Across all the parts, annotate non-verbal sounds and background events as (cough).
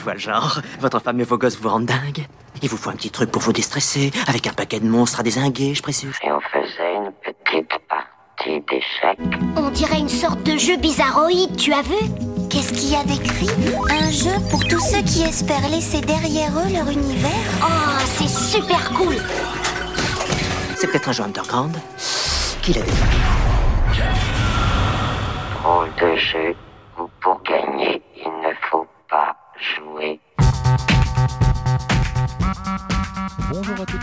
je vois le genre. Votre femme et vos gosses vous rendent dingue. Il vous faut un petit truc pour vous déstresser, avec un paquet de monstres à désinguer, je précise. Et on faisait une petite partie d'échecs. On dirait une sorte de jeu bizarroïde, tu as vu? Qu'est-ce qu'il y a d'écrit? Un jeu pour tous ceux qui espèrent laisser derrière eux leur univers Oh, c'est super cool C'est peut-être un jeu underground. Qui l'a dit Drôle de jeu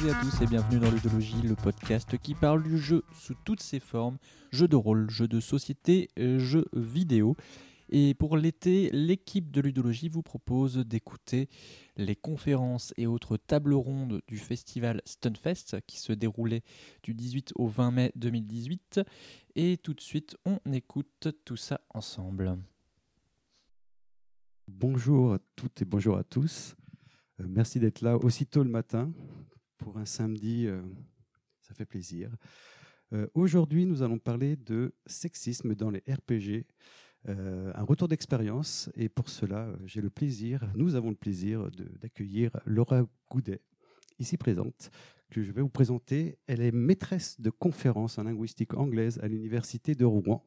Bonjour à tous et bienvenue dans Ludologie, le podcast qui parle du jeu sous toutes ses formes, jeux de rôle, jeux de société, euh, jeux vidéo. Et pour l'été, l'équipe de Ludologie vous propose d'écouter les conférences et autres tables rondes du festival Stunfest qui se déroulait du 18 au 20 mai 2018. Et tout de suite, on écoute tout ça ensemble. Bonjour à toutes et bonjour à tous. Euh, merci d'être là aussitôt le matin pour un samedi. euh, ça fait plaisir. Euh, Aujourd'hui, nous allons parler de sexisme dans les RPG. euh, un retour d'expérience. Et pour cela, j'ai le plaisir, nous avons le plaisir d'accueillir Laura Goudet, ici présente, que je vais vous présenter. Elle est maîtresse de conférences en linguistique anglaise à l'Université de Rouen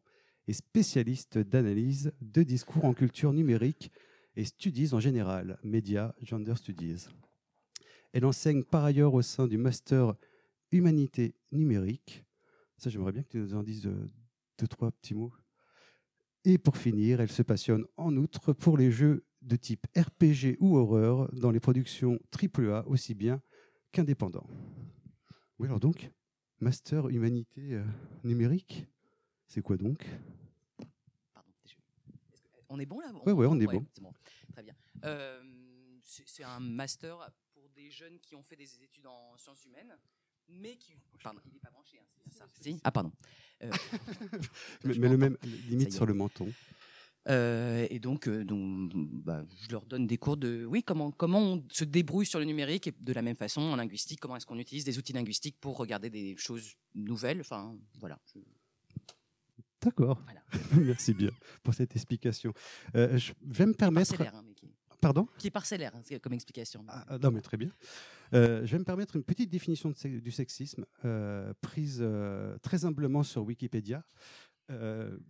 et spécialiste d'analyse de discours en culture numérique et studies en général, médias, gender studies. Elle enseigne par ailleurs au sein du master humanité numérique. Ça, j'aimerais bien que tu nous en dises euh, deux, trois petits mots. Et pour finir, elle se passionne en outre pour les jeux de type RPG ou horreur dans les productions AAA aussi bien qu'indépendants. Oui, alors donc, master humanité euh, numérique, c'est quoi donc? Pardon, je- est-ce que- On est bon là? Ouais, ouais, on est bon. c'est Très bien. Euh, c'est un master jeunes qui ont fait des études en sciences humaines, mais qui. Pardon, il n'est pas branché, hein, c'est bien ça. Si ah, pardon. Euh, (laughs) Mais, le même, limite y est. sur le menton. Euh, et donc, euh, donc bah, je leur donne des cours de oui comment comment on se débrouille sur le numérique et de la même façon en linguistique comment est-ce qu'on utilise des outils linguistiques pour regarder des choses nouvelles. Enfin voilà. je- D'accord. Voilà. (laughs) Merci bien pour cette explication. Euh, je vais me permettre. Hein, mais qui, Pardon qui est parcellaire hein, comme explication. Ah, ah, Non, mais très bien. Euh, je vais me permettre une petite définition de du sexisme euh, prise euh, très humblement sur Wikipédia.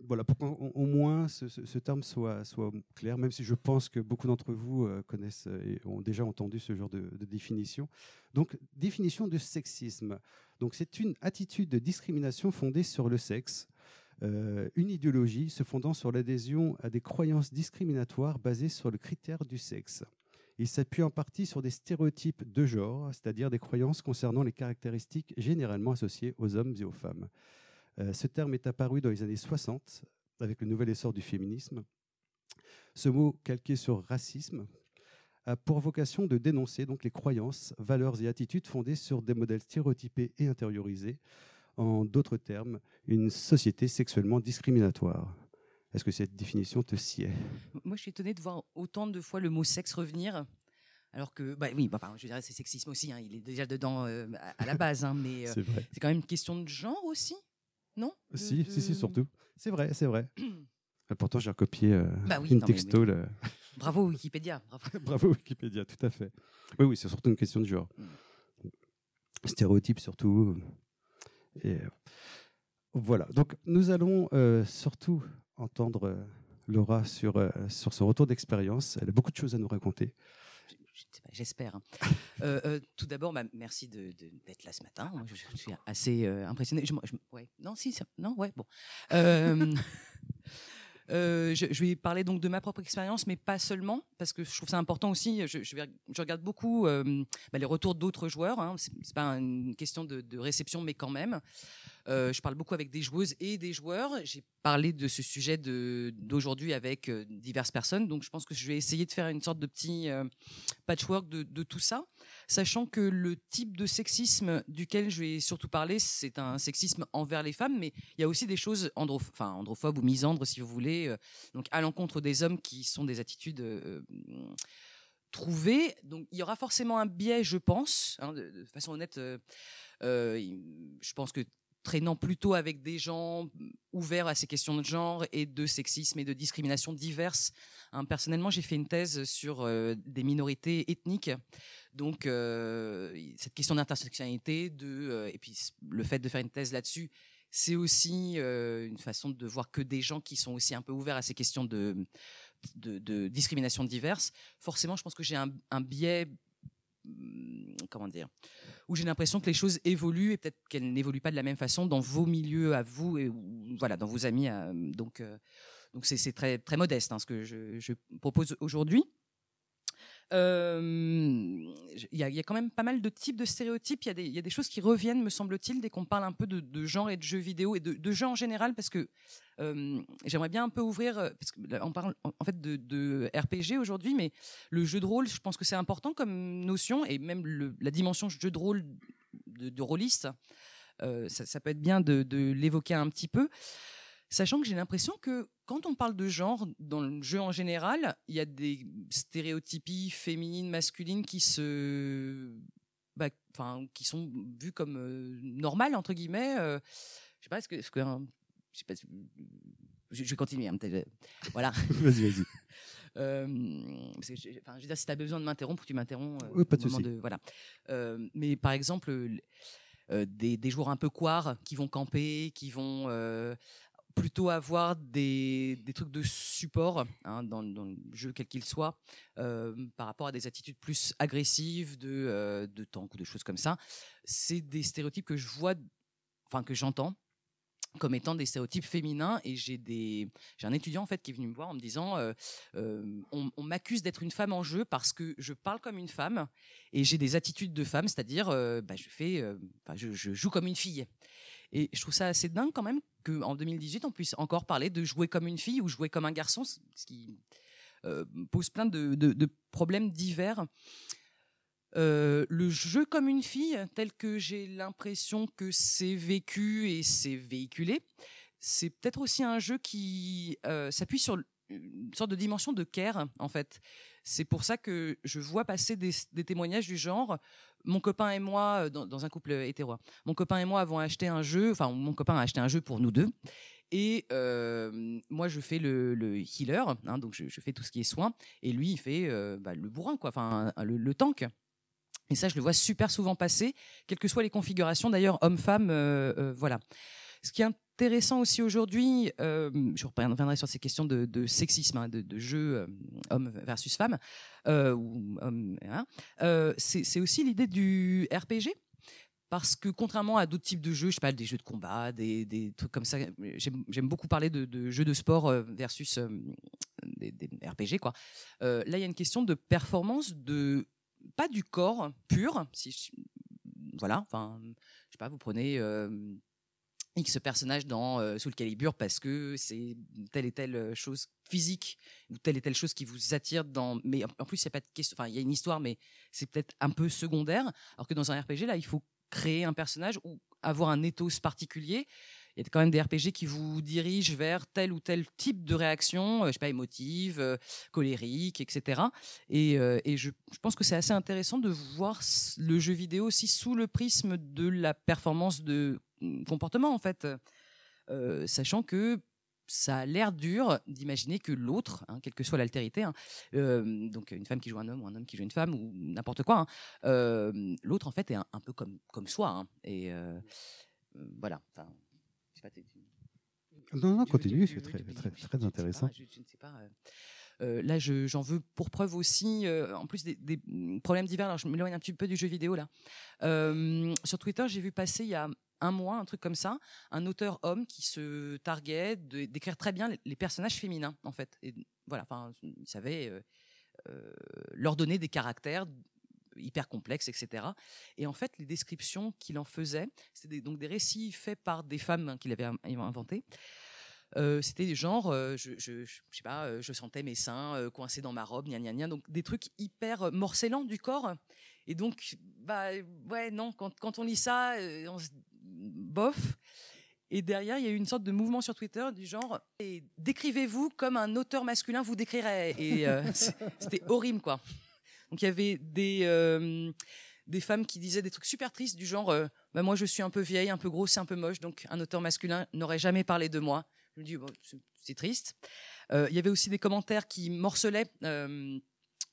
Voilà, pour qu'au au moins ce, ce- ce terme soit, soit clair, même si je pense que beaucoup d'entre vous connaissent et ont déjà entendu ce genre de, de définition. Donc, définition du sexisme. Donc, c'est une attitude de discrimination fondée sur le sexe, une idéologie se fondant sur l'adhésion à des croyances discriminatoires basées sur le critère du sexe. Il s'appuie en partie sur des stéréotypes de genre, c'est-à-dire des croyances concernant les caractéristiques généralement associées aux hommes et aux femmes. Euh, ce terme est apparu dans les années 60 avec le nouvel essor du féminisme. Ce mot, calqué sur racisme, a pour vocation de dénoncer donc les croyances, valeurs et attitudes fondées sur des modèles stéréotypés et intériorisés. En d'autres termes, une société sexuellement discriminatoire. Est-ce que cette définition te sied? Moi, je suis étonnée de voir autant de fois le mot sexe revenir. Alors que, bah oui, bah, enfin, je dirais c'est sexisme aussi, hein, il est déjà dedans euh, à, à la base, hein, mais euh, C'est quand même une question de genre aussi, non? De- Si, si, si, de- surtout. C'est vrai, c'est vrai. Et (clears throat) Pourtant, j'ai recopié euh, Bah oui, une non, mais- texto. le- Bravo Wikipédia. Bravo. (laughs) Bravo Wikipédia, tout à fait. Oui, oui, c'est surtout une question de genre. Mm. Stéréotypes surtout. Et euh, voilà. Donc, nous allons euh, surtout entendre euh, Laura sur, sur son retour d'expérience. Elle a beaucoup de choses à nous raconter. J'espère. hein. (laughs) Euh, euh, tout d'abord, bah, merci de- de- d'être là ce matin. Moi, je, je suis assez euh, impressionné. Je, je- ouais. Non, si, ça- non, ouais, bon. (laughs) Euh, je, vais parler donc de ma propre expérience, mais pas seulement, parce que je trouve ça important aussi. Je, regarde beaucoup euh, bah, les retours d'autres joueurs. Hein. C'est pas une question de réception, mais quand même. Euh, je parle beaucoup avec des joueuses et des joueurs. J'ai parlé de ce sujet d'aujourd'hui avec euh, diverses personnes, donc je pense que je vais essayer de faire une sorte de petit euh, patchwork de, tout ça, sachant que le type de sexisme duquel je vais surtout parler, c'est un sexisme envers les femmes, mais il y a aussi des choses andro androphobes ou misandres, si vous voulez, donc à l'encontre des hommes qui sont des attitudes trouvées. Donc il y aura forcément un biais, je pense, hein, de, façon honnête. je pense que traînant plutôt avec des gens ouverts à ces questions de genre et de sexisme et de discrimination diverses. Hein, personnellement, j'ai fait une thèse sur euh, des minorités ethniques, donc euh, cette question d'intersectionnalité, de euh, et puis le fait de faire une thèse là-dessus, c'est aussi une façon de voir que des gens qui sont aussi un peu ouverts à ces questions de discrimination diverses. Forcément, je pense que j'ai un, biais comment dire, où j'ai l'impression que les choses évoluent et peut-être qu'elles n'évoluent pas de la même façon dans vos milieux à vous et voilà dans vos amis. donc euh, donc c'est très très modeste hein, ce que je propose aujourd'hui. Il y, a, y, a, quand même pas mal de types de stéréotypes. Il y, a des choses qui reviennent, me semble-t-il, dès qu'on parle un peu de, genre et de jeux vidéo et de, de jeux en général, parce que euh, j'aimerais bien un peu ouvrir, parce qu'on parle en fait de, RPG aujourd'hui, mais le jeu de rôle, je pense que c'est important comme notion, et même la dimension jeu de rôle de, rôliste, euh, ça, peut être bien de l'évoquer un petit peu. Sachant que j'ai l'impression que quand on parle de genre dans le jeu en général, il y a des stéréotypies féminines, masculines qui se, bah, qui sont vues comme euh, normales entre guillemets. Euh, je sais pas, est-ce que, hein, je sais pas, je, je vais continuer. Hein, voilà. (laughs) vas-y, vas-y. (laughs) Euh, je, enfin, je veux dire, si tu as besoin de m'interrompre, tu m'interromps. oui, pas de souci. Voilà. Euh, mais par exemple, euh, des, des, joueurs un peu quars qui vont camper, qui vont plutôt avoir des, des, trucs de support hein, dans, le jeu quel qu'il soit euh, par rapport à des attitudes plus agressives de, euh, de tank ou de choses comme ça. C'est des stéréotypes que je vois, enfin que j'entends comme étant des stéréotypes féminins et j'ai des j'ai un étudiant en fait qui est venu me voir en me disant euh, euh on, m'accuse d'être une femme en jeu parce que je parle comme une femme et j'ai des attitudes de femme c'est-à-dire bah, je fais je, je, joue comme une fille et je trouve ça assez dingue quand même qu'en 2018, on puisse encore parler de jouer comme une fille ou jouer comme un garçon, ce qui euh, pose plein de, problèmes divers. Euh, le jeu comme une fille, tel que j'ai l'impression que c'est vécu et c'est véhiculé, c'est peut-être aussi un jeu qui euh, s'appuie sur une sorte de dimension de care, en fait. C'est pour ça que je vois passer des, témoignages du genre mon copain et moi, dans, un couple hétéro, hein, mon copain et moi avons acheté un jeu, enfin mon copain a acheté un jeu pour nous deux. Et euh, moi, je fais le, le healer, hein, donc je, fais tout ce qui est soin, et lui, il fait euh, bah, le bourrin, quoi, enfin le, tank. Et ça, je le vois super souvent passer, quelles que soient les configurations, d'ailleurs, homme-femme, euh, voilà. Ce qui est intéressant aussi aujourd'hui, euh, je reviendrai sur ces questions de, sexisme, hein, de, de, jeu euh, versus femme, euh, hein, euh, c'est aussi l'idée du RPG. Parce que contrairement à d'autres types de jeux, je pas, des jeux de combat, des, trucs comme ça, j'aime beaucoup parler de, jeux de sport versus des, des, RPG, quoi. là, il y a une question de performance, de pas du corps pur, si voilà, enfin, je sais pas, vous prenez X personnage dans euh, Soul Calibur parce que c'est telle et telle chose physique ou telle et telle chose qui vous attire dans mais en plus il y a pas de question enfin il y a une histoire mais c'est peut-être un peu secondaire alors que dans un RPG là il faut créer un personnage ou avoir un ethos particulier il y a quand même des RPG qui vous dirigent vers tel ou tel type de réaction, euh, je sais pas, émotive, euh, colérique, etc. Et, euh, et je, je, pense que c'est assez intéressant de voir le jeu vidéo aussi sous le prisme de la performance de comportement, en fait. Euh, sachant que ça a l'air dur d'imaginer que l'autre, hein, quelle que soit l'altérité, hein, euh, donc une femme qui joue un homme ou un homme qui joue une femme ou n'importe quoi, hein, euh, l'autre en fait est un, un, peu comme comme soi. Hein. et euh, voilà. Enfin, pas, non, non, continue, c'est très, très, très intéressant. Je, je, ne sais pas. Euh, là, j'en veux pour preuve aussi, euh, en plus des, des, problèmes divers. Alors, je m'éloigne un petit peu du jeu vidéo là. Euh, sur Twitter, j'ai vu passer il y a un mois, un truc comme ça, un auteur homme qui se targuait d'écrire très bien les, personnages féminins, en fait. Et voilà, enfin, il savait leur donner des caractères hyper complexes, etc. Et en fait, les descriptions qu'il en faisait, c'était donc des récits faits par des femmes hein, qu'il avait inventés. Euh, c'était des genres, euh, je, je, je, sais pas, euh, je sentais mes seins euh, coincés dans ma robe, gna gna gna, donc des trucs hyper morcellants du corps. Et donc, bah ouais, non, quand, quand on lit ça, euh, on se bof. Et derrière, il y a eu une sorte de mouvement sur Twitter du genre décrivez-vous comme un auteur masculin vous décrirait. Et (laughs) c'était horrible, quoi. Donc il y avait des des femmes qui disaient des trucs super tristes du genre euh, bah, moi je suis un peu vieille, un peu grosse, un peu moche, donc un auteur masculin n'aurait jamais parlé de moi. Je me dis bon, c'est- c'est triste. Euh, Il y avait aussi des commentaires qui morcelaient.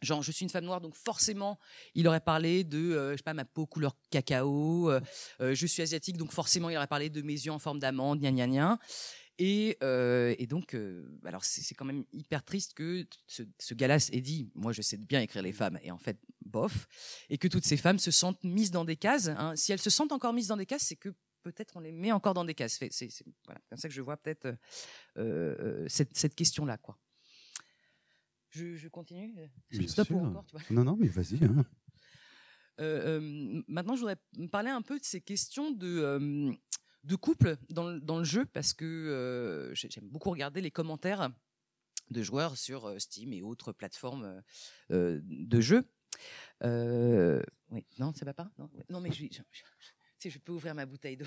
Genre, je suis une femme noire, donc forcément, il aurait parlé de, euh, je sais pas, ma peau couleur cacao. euh, euh, je suis asiatique, donc forcément, il aurait parlé de mes yeux en forme d'amande, gna gna gna. Et, et donc, alors c'est quand même hyper triste que ce, ce gars-là ait dit, moi je sais bien écrire les femmes, et en fait, bof, et que toutes ces femmes se sentent mises dans des cases. hein. Si elles se sentent encore mises dans des cases, c'est que peut-être on les met encore dans des cases. C'est voilà, comme ça que je vois peut-être cette, cette question-là, quoi. Je, je continue. Bien Stop ou sûr. encore, tu vois. Non, non, mais vas-y. hein. Euh, euh, maintenant, je voudrais parler un peu de ces questions de, euh, de couple dans, le- dans le jeu, parce que euh, j'ai- j'aime beaucoup regarder les commentaires de joueurs sur euh, Steam et autres plateformes euh, euh, de jeux. Euh, oui, non, ça va pas? Non, mais je, je- je- peux ouvrir ma bouteille d'eau.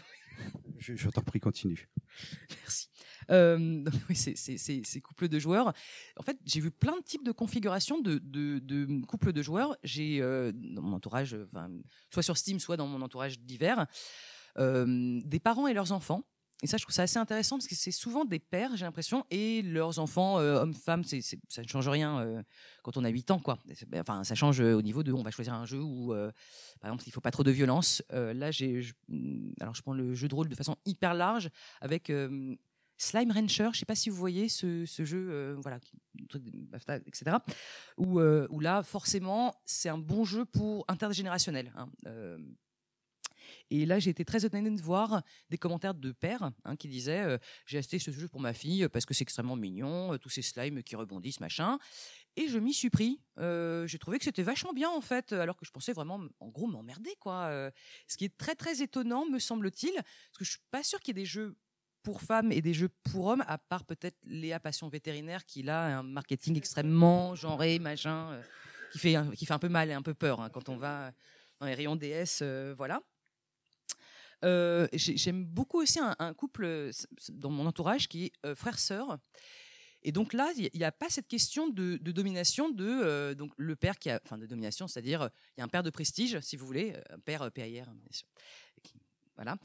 Je, je t'en prie, continue. (laughs) Merci. Euh, oui, ces couples de joueurs. En fait, j'ai vu plein de types de configurations de, de, de couples de joueurs. J'ai euh, dans mon entourage, enfin, soit sur Steam, soit dans mon entourage divers, euh, des parents et leurs enfants. Et ça, je trouve ça assez intéressant parce que c'est souvent des pères, j'ai l'impression, et leurs enfants, euh, hommes, femmes, ça ne change rien euh, quand on a 8 ans, quoi. Enfin, ça change euh, au niveau de, on va choisir un jeu où, par exemple, il faut pas trop de violence. Là, je- mm, alors je prends le jeu de rôle de façon hyper large avec Slime Rancher. Je sais pas si vous voyez ce, jeu, voilà, etc. Où, où là, forcément, c'est un bon jeu pour intergénérationnel. hein. Et là, j'ai été très étonnée de voir des commentaires de pères hein, qui disaient euh, J'ai acheté ce jeu pour ma fille parce que c'est extrêmement mignon, euh, tous ces slimes qui rebondissent, machin. Et je m'y suis pris. Euh, j'ai trouvé que c'était vachement bien, en fait, alors que je pensais vraiment, en gros, m'emmerder, quoi. Ce qui est très, très étonnant, me semble-t-il, parce que je suis pas sûre qu'il y ait des jeux pour femmes et des jeux pour hommes, à part peut-être Léa Passion Vétérinaire, qui a un marketing extrêmement genré, machin, qui, fait, qui fait un peu mal et un peu peur hein, quand on va dans les rayons DS, voilà. Euh, j'ai- J'aime beaucoup aussi un, couple euh, dans mon entourage qui est euh, frère-sœur. Et donc là, il n'y a pas cette question de, domination de donc le père qui a, enfin de domination, c'est-à-dire il y a un père de prestige, si vous voulez, un père PIR, sûr, qui, voilà,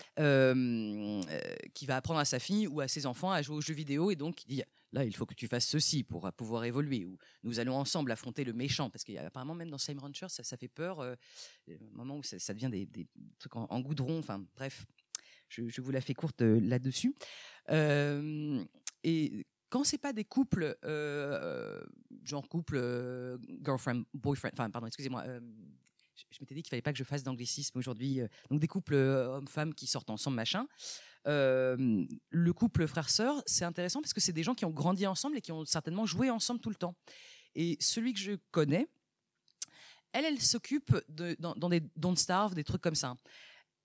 qui va apprendre à sa fille ou à ses enfants à jouer aux jeux vidéo et donc il dit là il faut que tu fasses ceci pour euh, pouvoir évoluer ou nous allons ensemble affronter le méchant parce qu'apparemment même dans Slime Rancher ça, ça fait peur, euh, au moment où ça, devient des, trucs en, goudron, enfin bref, je, vous la fais courte euh, là-dessus. Euh, et quand c'est pas des couples, euh, euh, genre couple euh, girlfriend, boyfriend, enfin pardon, excusez-moi, euh, je, je m'étais dit qu'il fallait pas que je fasse d'anglicisme aujourd'hui, euh, donc des couples euh, hommes-femmes qui sortent ensemble, machin. Euh, le couple frère-sœur, c'est intéressant parce que c'est des gens qui ont grandi ensemble et qui ont certainement joué ensemble tout le temps. Et celui que je connais, elle, elle s'occupe dans, des Don't Starve, des trucs comme ça.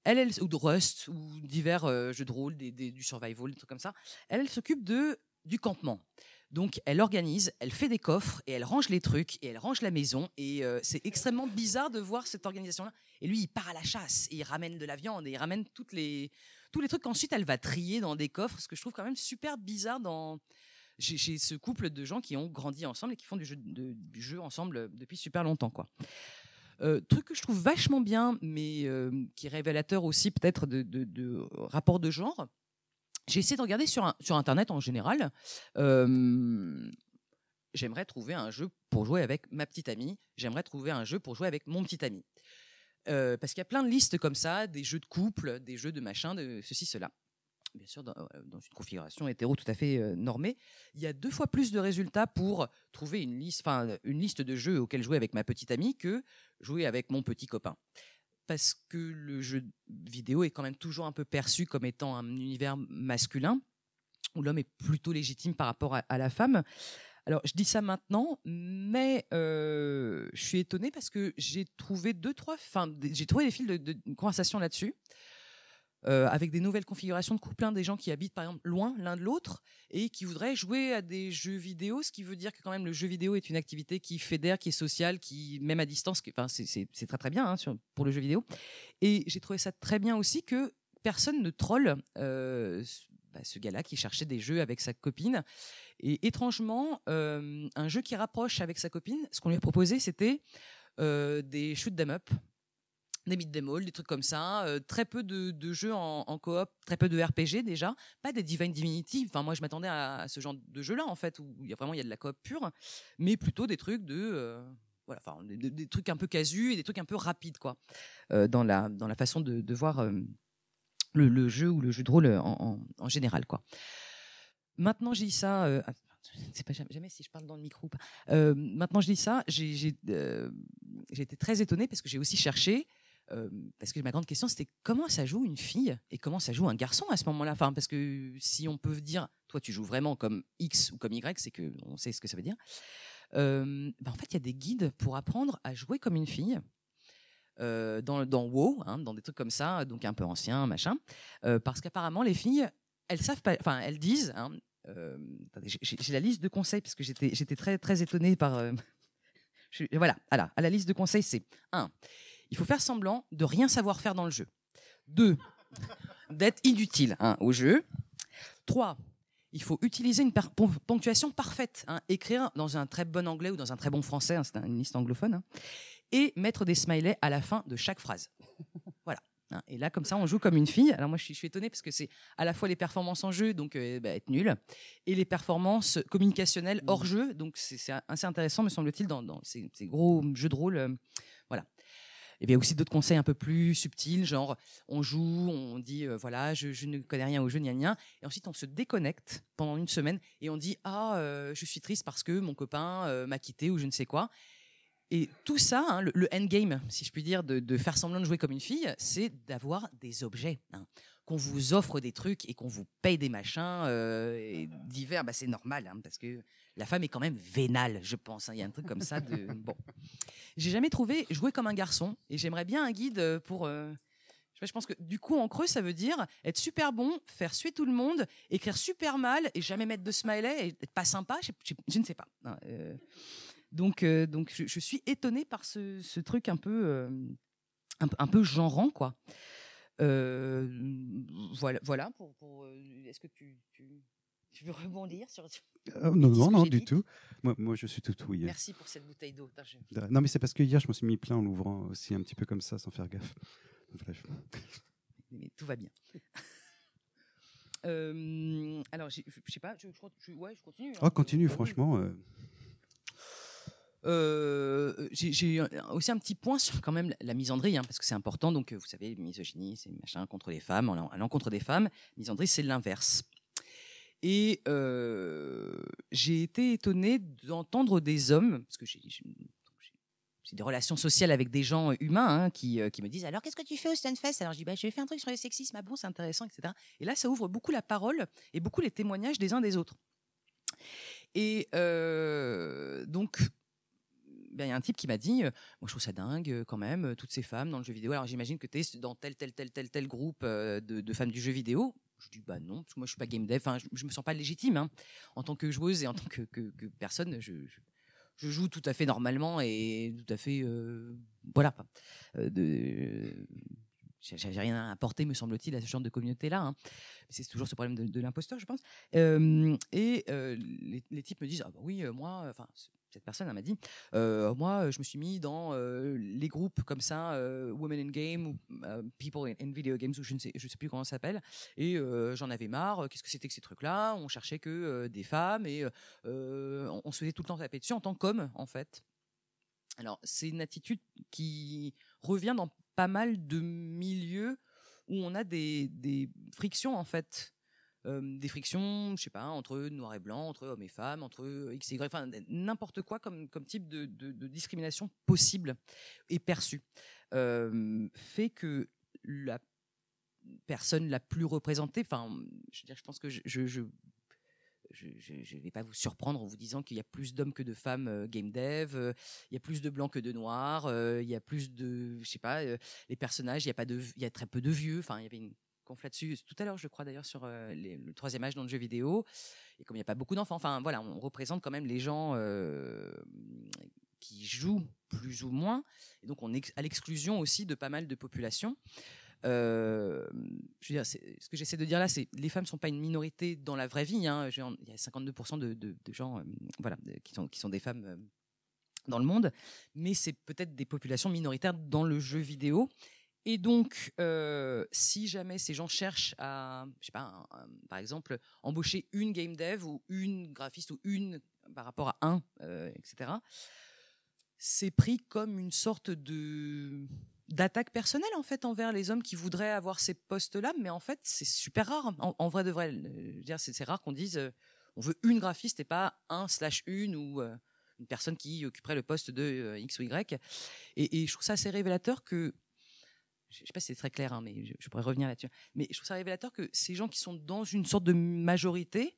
Elle, elle, ou de Rust, ou divers euh, jeux de rôle, des- du survival, des trucs comme ça. Elle, elle s'occupe de du campement. Donc, elle organise, elle fait des coffres et elle range les trucs et elle range la maison. Et euh, c'est extrêmement bizarre de voir cette organisation-là. Et lui, il part à la chasse et il ramène de la viande et il ramène toutes les, tous les trucs qu'ensuite elle va trier dans des coffres. Ce que je trouve quand même super bizarre dans chez, ce couple de gens qui ont grandi ensemble et qui font du jeu, ensemble depuis super longtemps, quoi. Euh, truc que je trouve vachement bien, mais euh, qui est révélateur aussi peut-être de, de, de rapport de genre. J'ai essayé de regarder sur, sur Internet en général. Euh, J'aimerais trouver un jeu pour jouer avec ma petite amie. J'aimerais trouver un jeu pour jouer avec mon petit ami. Euh, parce qu'il y a plein de listes comme ça, des jeux de couple, des jeux de machin, de ceci, cela. Bien sûr, dans, euh, une configuration hétéro tout à fait euh, normée, il y a deux fois plus de résultats pour trouver une liste, enfin une liste de jeux auxquels jouer avec ma petite amie que jouer avec mon petit copain. Parce que le jeu vidéo est quand même toujours un peu perçu comme étant un univers masculin où l'homme est plutôt légitime par rapport à la femme. Alors, je dis ça maintenant, mais euh, je suis étonnée parce que j'ai trouvé deux, trois, enfin, j'ai trouvé des fils de, conversation là-dessus, euh, avec des nouvelles configurations de couple, hein, des gens qui habitent par exemple loin l'un de l'autre et qui voudraient jouer à des jeux vidéo, ce qui veut dire que quand même le jeu vidéo est une activité qui fédère, qui est sociale, qui même à distance, enfin, c'est- très très bien hein, pour le jeu vidéo. Et j'ai trouvé ça très bien aussi que personne ne troll euh, bah, ce gars-là qui cherchait des jeux avec sa copine. Et étrangement, euh, un jeu qui rapproche avec sa copine, ce qu'on lui a proposé, c'était euh, des shoot 'em up. des beat them all, des trucs comme ça, euh, très peu de, jeux en, coop, très peu de RPG déjà, pas des Divine Divinity. Enfin, moi, je m'attendais à, ce genre de jeu-là en fait, où il y a vraiment y a de la coop pure, mais plutôt des trucs de voilà, enfin, des, trucs un peu casus et des trucs un peu rapides quoi, dans la dans la façon de, voir le, jeu ou le jeu de rôle en, en, général quoi. Maintenant, j'ai dit ça. euh, ah, sais pas jamais, si je parle dans le micro. Euh, maintenant, je dis ça. Euh, j'ai été très étonnée parce que j'ai aussi cherché. euh, parce que ma grande question, c'était comment ça joue une fille et comment ça joue un garçon à ce moment-là? Parce que si on peut dire, toi, tu joues vraiment comme X ou comme Y, c'est que on sait ce que ça veut dire. Euh, ben, en fait, il y a des guides pour apprendre à jouer comme une fille. Euh, dans, dans WoW, hein, dans des trucs comme ça, donc un peu anciens, machin, Euh, parce qu'apparemment les filles, elles savent pas, enfin elles disent, hein, euh, j'ai- la liste de conseils parce que j'étais très très étonnée par, (laughs) voilà, voilà, à la liste de conseils c'est un, il faut faire semblant de rien savoir faire dans le jeu. Deux, (laughs) d'être inutile hein, au jeu. Trois, il faut utiliser une ponctuation parfaite, écrire dans un très bon anglais ou dans un très bon français, c'est un- une liste anglophone, et mettre des smileys à la fin de chaque phrase. (laughs) voilà. hein. Et là, comme ça, on joue comme une fille. Alors moi, je suis, je suis étonnée parce que c'est à la fois les performances en jeu, donc euh, bah, être nul, et les performances communicationnelles hors jeu. Donc c'est assez intéressant, me semble-t-il, dans, dans ces, ces gros jeux de rôle. euh, voilà. Il y a aussi d'autres conseils un peu plus subtils, genre on joue, on dit euh, voilà, je, je ne connais rien au jeu, gna gna, et ensuite on se déconnecte pendant une semaine et on dit ah, je suis triste parce que mon copain m'a quitté ou je ne sais quoi. Et tout ça, hein, le, le endgame, si je puis dire, de, de faire semblant de jouer comme une fille, c'est d'avoir des objets. hein. Qu'on vous offre des trucs et qu'on vous paye des machins euh, et divers, bah, c'est normal, hein, parce que la femme est quand même vénale, je pense. Il y a un truc comme ça de. (laughs) Bon. J'ai jamais trouvé jouer comme un garçon et j'aimerais bien un guide pour. euh, je pense que du coup, en creux, ça veut dire être super bon, faire suer tout le monde, écrire super mal et jamais mettre de smiley et être pas sympa. Je, je- je ne sais pas. euh, donc, euh, donc je, je suis étonnée par ce, ce truc un peu, euh, un, peu- un peu genrant, quoi. Euh, voilà, voilà. Pour, pour, Est-ce que tu, tu, tu veux rebondir sur non, non, non, du tout. Moi, moi, je suis tout oui. Merci pour cette bouteille d'eau. Non, mais c'est parce que hier, je me suis mis plein en l'ouvrant aussi un petit peu comme ça, sans faire gaffe. Bref. (laughs) mais tout va bien. (laughs) Euh, alors, je je sais pas, je, je, je- ouais, je continue. hein. Oh, continue, Euh, franchement. euh, Euh, j'ai aussi un petit point sur quand même la, misandrie, hein, parce que c'est important. Donc, euh, vous savez, misogynie, c'est machin contre les femmes, à l'encontre des femmes. Misandrie, c'est l'inverse. Et euh, j'ai été étonnée d'entendre des hommes, parce que j'ai des relations sociales avec des gens humains hein, qui, euh, qui me disent alors qu'est-ce que tu fais au Stunfest? Alors je dis bah, je vais faire un truc sur le sexisme, ah bon c'est intéressant, etc. Et là ça ouvre beaucoup la parole et beaucoup les témoignages des uns des autres. Et donc ben, y a un type qui m'a dit, moi je trouve ça dingue quand même, toutes ces femmes dans le jeu vidéo. Alors j'imagine que tu es dans tel, tel, tel, tel, tel groupe de, femmes du jeu vidéo. Je dis bah non, parce que moi je suis pas game dev, enfin, je, je me sens pas légitime hein. en tant que joueuse et en tant que, personne. Je, joue tout à fait normalement et tout à fait voilà. de, j'ai rien à apporter, me semble-t-il, à ce genre de communauté-là. hein. C'est toujours ce problème de, l'imposteur, je pense. Et les, types me disent ah bah oui, moi, enfin cette personne m'a dit euh, moi je me suis mis dans euh, les groupes comme ça euh, Women in Game euh, People in, Video Games ou je ne sais je sais plus comment ça s'appelle. Et euh, j'en avais marre. Qu'est-ce que c'était que ces trucs là on cherchait que euh, des femmes et euh, on, on se faisait tout le temps taper dessus en tant qu'homme en fait. Alors c'est une attitude qui revient dans pas mal de milieux où on a des, des frictions en fait euh, des frictions, je sais pas, entre noir et blanc, entre hommes et femmes, entre X et Y, enfin n'importe quoi comme, type de, discrimination possible et perçue, euh, fait que la personne la plus représentée, enfin, je veux dire, je pense que je, ne vais pas vous surprendre en vous disant qu'il y a plus d'hommes que de femmes euh, game dev, euh, il y a plus de blancs que de noirs, euh, il y a plus de, je sais pas, euh, les personnages, il y a pas de, il y a très peu de vieux. Enfin, il y avait une conf là-dessus tout à l'heure, je crois d'ailleurs sur euh, le troisième âge dans le jeu vidéo. Et comme il n'y a pas beaucoup d'enfants, enfin voilà, on représente quand même les gens euh, qui jouent plus ou moins, et donc on est à l'exclusion aussi de pas mal de populations. Euh, je ce que j'essaie de dire là, c'est les femmes sont pas une minorité dans la vraie vie. hein. Il y a 52% de, de- gens, voilà, qui sont qui sont des femmes. dans le monde, mais c'est peut-être des populations minoritaires dans le jeu vidéo. Et donc, euh, si jamais ces gens cherchent à, je sais pas, par exemple, embaucher une game dev ou une graphiste ou une par rapport à un, euh, etc., c'est pris comme une sorte de d'attaque personnelle en fait envers les hommes qui voudraient avoir ces postes-là, mais en fait c'est super rare. En, vrai de vrai, euh, c'est rare qu'on dise on veut une graphiste et pas un slash une ou une personne qui occuperait le poste de X ou Y. Et je trouve ça assez révélateur que je sais pas si c'est très clair, hein, mais je, pourrais revenir là-dessus. Mais je trouve ça révélateur que ces gens qui sont dans une sorte de majorité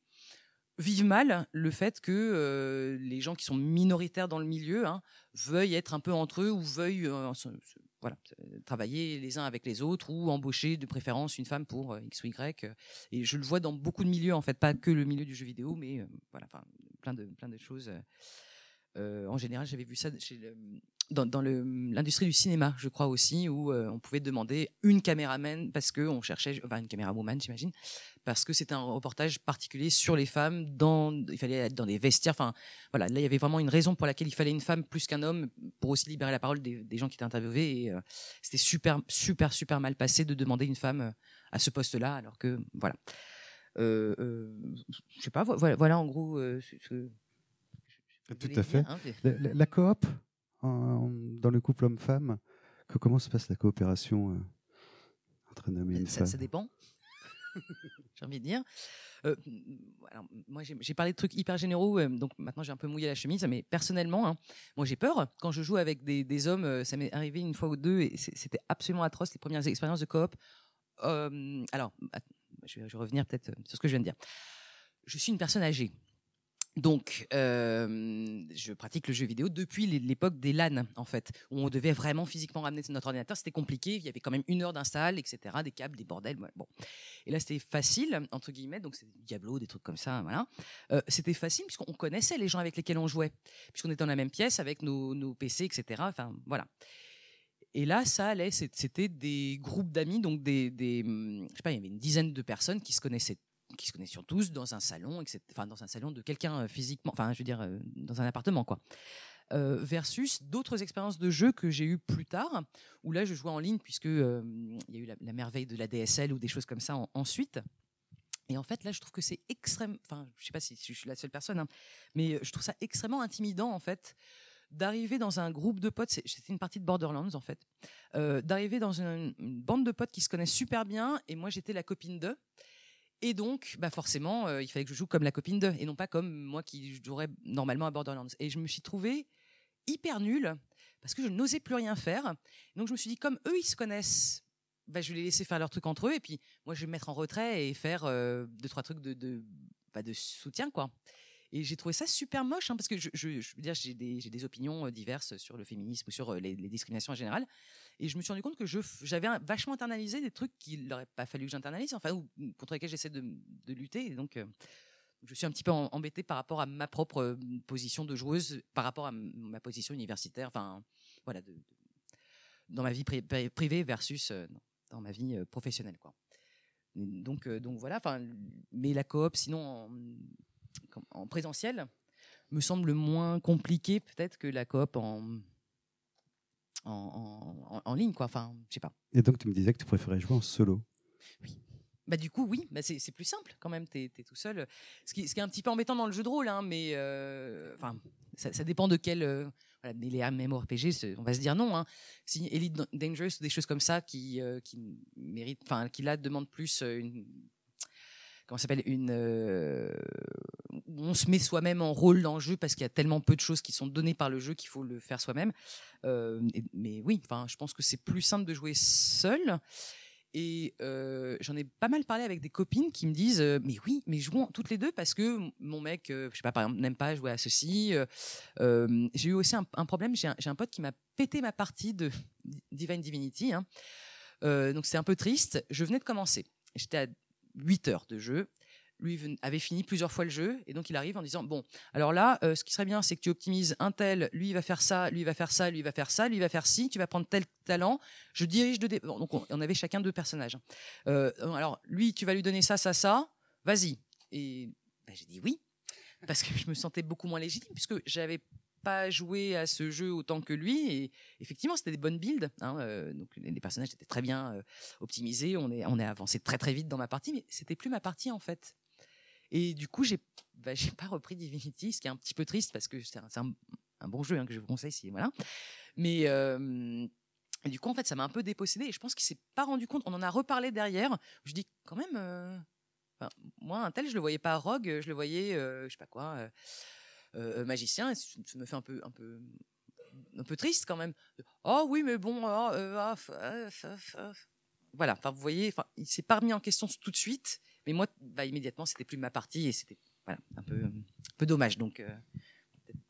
vivent mal le fait que euh, les gens qui sont minoritaires dans le milieu hein, veuillent être un peu entre eux ou veuillent euh, travailler les uns avec les autres ou embaucher de préférence une femme pour euh, X ou Y. Et je le vois dans beaucoup de milieux, en fait, pas que le milieu du jeu vidéo, mais voilà, plein de, plein de choses. Euh. En général, j'avais vu ça dans, l'industrie du cinéma, je crois aussi, où euh, on pouvait demander une caméraman parce que on cherchait, enfin une camérawoman, j'imagine, parce que c'était un reportage particulier sur les femmes. Il fallait être dans des vestiaires. Enfin, voilà, là il y avait vraiment une raison pour laquelle il fallait une femme plus qu'un homme pour aussi libérer la parole des, gens qui étaient interviewés. Et euh, c'était super, super, super mal passé de demander une femme à ce poste-là, alors que voilà. Euh, euh, je sais pas, vo- voilà, voilà en gros. euh, ce- Tout à fait. hein, La, coop en- dans le couple homme-femme, que- comment se passe la coopération euh, entre un homme et une ça, femme? ça dépend. (laughs) j'ai envie de dire. Euh, alors, moi, j'ai parlé de trucs hyper généraux, euh, donc maintenant j'ai un peu mouillé la chemise, mais personnellement, hein, moi j'ai peur. Quand je joue avec des, des hommes, euh, ça m'est arrivé une fois ou deux, et c'était absolument atroce les premières expériences de coop. Alors, att- je vais, je vais revenir peut-être sur ce que je viens de dire. Je suis une personne âgée. Donc, euh, je pratique le jeu vidéo depuis l'é- l'époque des LAN, en fait, où on devait vraiment physiquement ramener notre ordinateur. C'était compliqué, il y avait quand même une heure d'install, etc., des câbles, des bordels. Bon. Et là, c'était facile, entre guillemets, donc c'est Diablo, des trucs comme ça, voilà. Euh, c'était facile puisqu'on connaissait les gens avec lesquels on jouait, puisqu'on était dans la même pièce avec nos, PC, etc., enfin, voilà. Et là, ça allait, c'était des groupes d'amis, donc des, des, je sais pas, il y avait une dizaine de personnes qui se connaissaient qui se connaissaient tous dans un salon, etc. Enfin, dans un salon de quelqu'un euh, physiquement, enfin, je veux dire, euh, dans un appartement, quoi. Euh, versus d'autres expériences de jeu que j'ai eues plus tard, où là, je jouais en ligne, puisque y a eu la, merveille de la DSL ou des choses comme ça en- ensuite. Et en fait, là, je trouve que c'est extrême. Enfin, je sais pas si je suis la seule personne, hein, mais je trouve ça extrêmement intimidant, en fait, d'arriver dans un groupe de potes. C'était une partie de Borderlands, en fait. d'arriver dans une bande de potes qui se connaissent super bien, et moi, j'étais la copine d'eux. Et donc, bah forcément, euh, il fallait que je joue comme la copine d'eux, et non pas comme moi qui jouerais normalement à Borderlands. Et je me suis trouvée hyper nulle, parce que je n'osais plus rien faire. Donc, je me suis dit, comme eux, ils se connaissent, bah, je vais les laisser faire leur truc entre eux, et puis moi, je vais me mettre en retrait et faire euh, deux, trois trucs de, bah, de soutien, quoi. Et j'ai trouvé ça super moche, hein, parce que je, veux dire, j'ai des, opinions euh, diverses sur le féminisme ou sur les discriminations en général. Et je me suis rendu compte que j'avais vachement internalisé des trucs qu'il n'aurait pas fallu que j'internalise, enfin, ou contre lesquels j'essaie de, de lutter. Donc, euh, je suis un petit peu embêtée par rapport à ma propre euh, position de joueuse, par rapport à ma position universitaire, enfin, voilà, dans ma vie pri- pri- privée versus euh, dans ma vie professionnelle, quoi. Donc, donc voilà, mais la coop, sinon, en présentiel, me semble moins compliqué peut-être que la coop en, en, en, en- en ligne, quoi. Enfin, je sais pas. Et donc, tu me disais que tu préférais jouer en solo. Bah du coup oui, bah c'est c'est plus simple quand même. T'es es tout seul. Ce qui, ce qui est un petit peu embêtant dans le jeu de rôle, hein, mais euh, enfin ça, ça dépend de quel. euh, voilà, mais les MMORPG, on va se dire non. Hein. Si Elite Dangerous ou des choses comme ça qui euh, qui méritent, enfin qui là demandent plus euh, une comment ça s'appelle une on se met soi-même en rôle dans le jeu parce qu'il y a tellement peu de choses qui sont données par le jeu qu'il faut le faire soi-même. Euh, mais oui, enfin je pense que c'est plus simple de jouer seul. Et euh, j'en ai pas mal parlé avec des copines qui me disent euh, mais oui mais jouons toutes les deux parce que mon mec je sais pas par exemple n'aime pas jouer à ceci j'ai eu aussi un, problème j'ai un, pote qui m'a pété ma partie de Divine Divinity hein. Donc c'est un peu triste je venais de commencer j'étais à 8 heures de jeu lui avait fini plusieurs fois le jeu et donc il arrive en disant bon alors là euh, ce qui serait bien c'est que tu optimises un tel lui il va faire ça lui il va faire ça lui il va faire ça lui il va faire ci tu vas prendre tel talent je dirige de dé- donc on, avait chacun deux personnages Euh, alors lui tu vas lui donner ça ça ça vas-y et bah, j'ai dit oui parce que je me sentais beaucoup moins légitime puisque j'avais pas joué à ce jeu autant que lui. Et effectivement, c'était des bonnes builds. hein, euh, donc les, personnages étaient très bien optimisés. On est, on est avancé très très vite dans ma partie, mais c'était plus ma partie en fait. Et du coup, j'ai, bah, pas repris Divinity, ce qui est un petit peu triste parce que c'est un, bon jeu hein, que je vous conseille. Voilà. Mais euh, du coup, en fait, ça m'a un peu dépossédé. Et je pense qu'il s'est pas rendu compte. On en a reparlé derrière. Je dis quand même. euh, moi, un tel, je le voyais pas rogue, je le voyais, euh, je sais pas quoi, euh, magicien. Ça me fait un peu, un peu, un peu triste quand même. Oh oui, mais bon, oh, voilà. Enfin, vous voyez, enfin, il s'est pas remis en question tout de suite, mais moi, bah, immédiatement, c'était plus ma partie et c'était, voilà, un peu, un peu dommage. Donc, euh,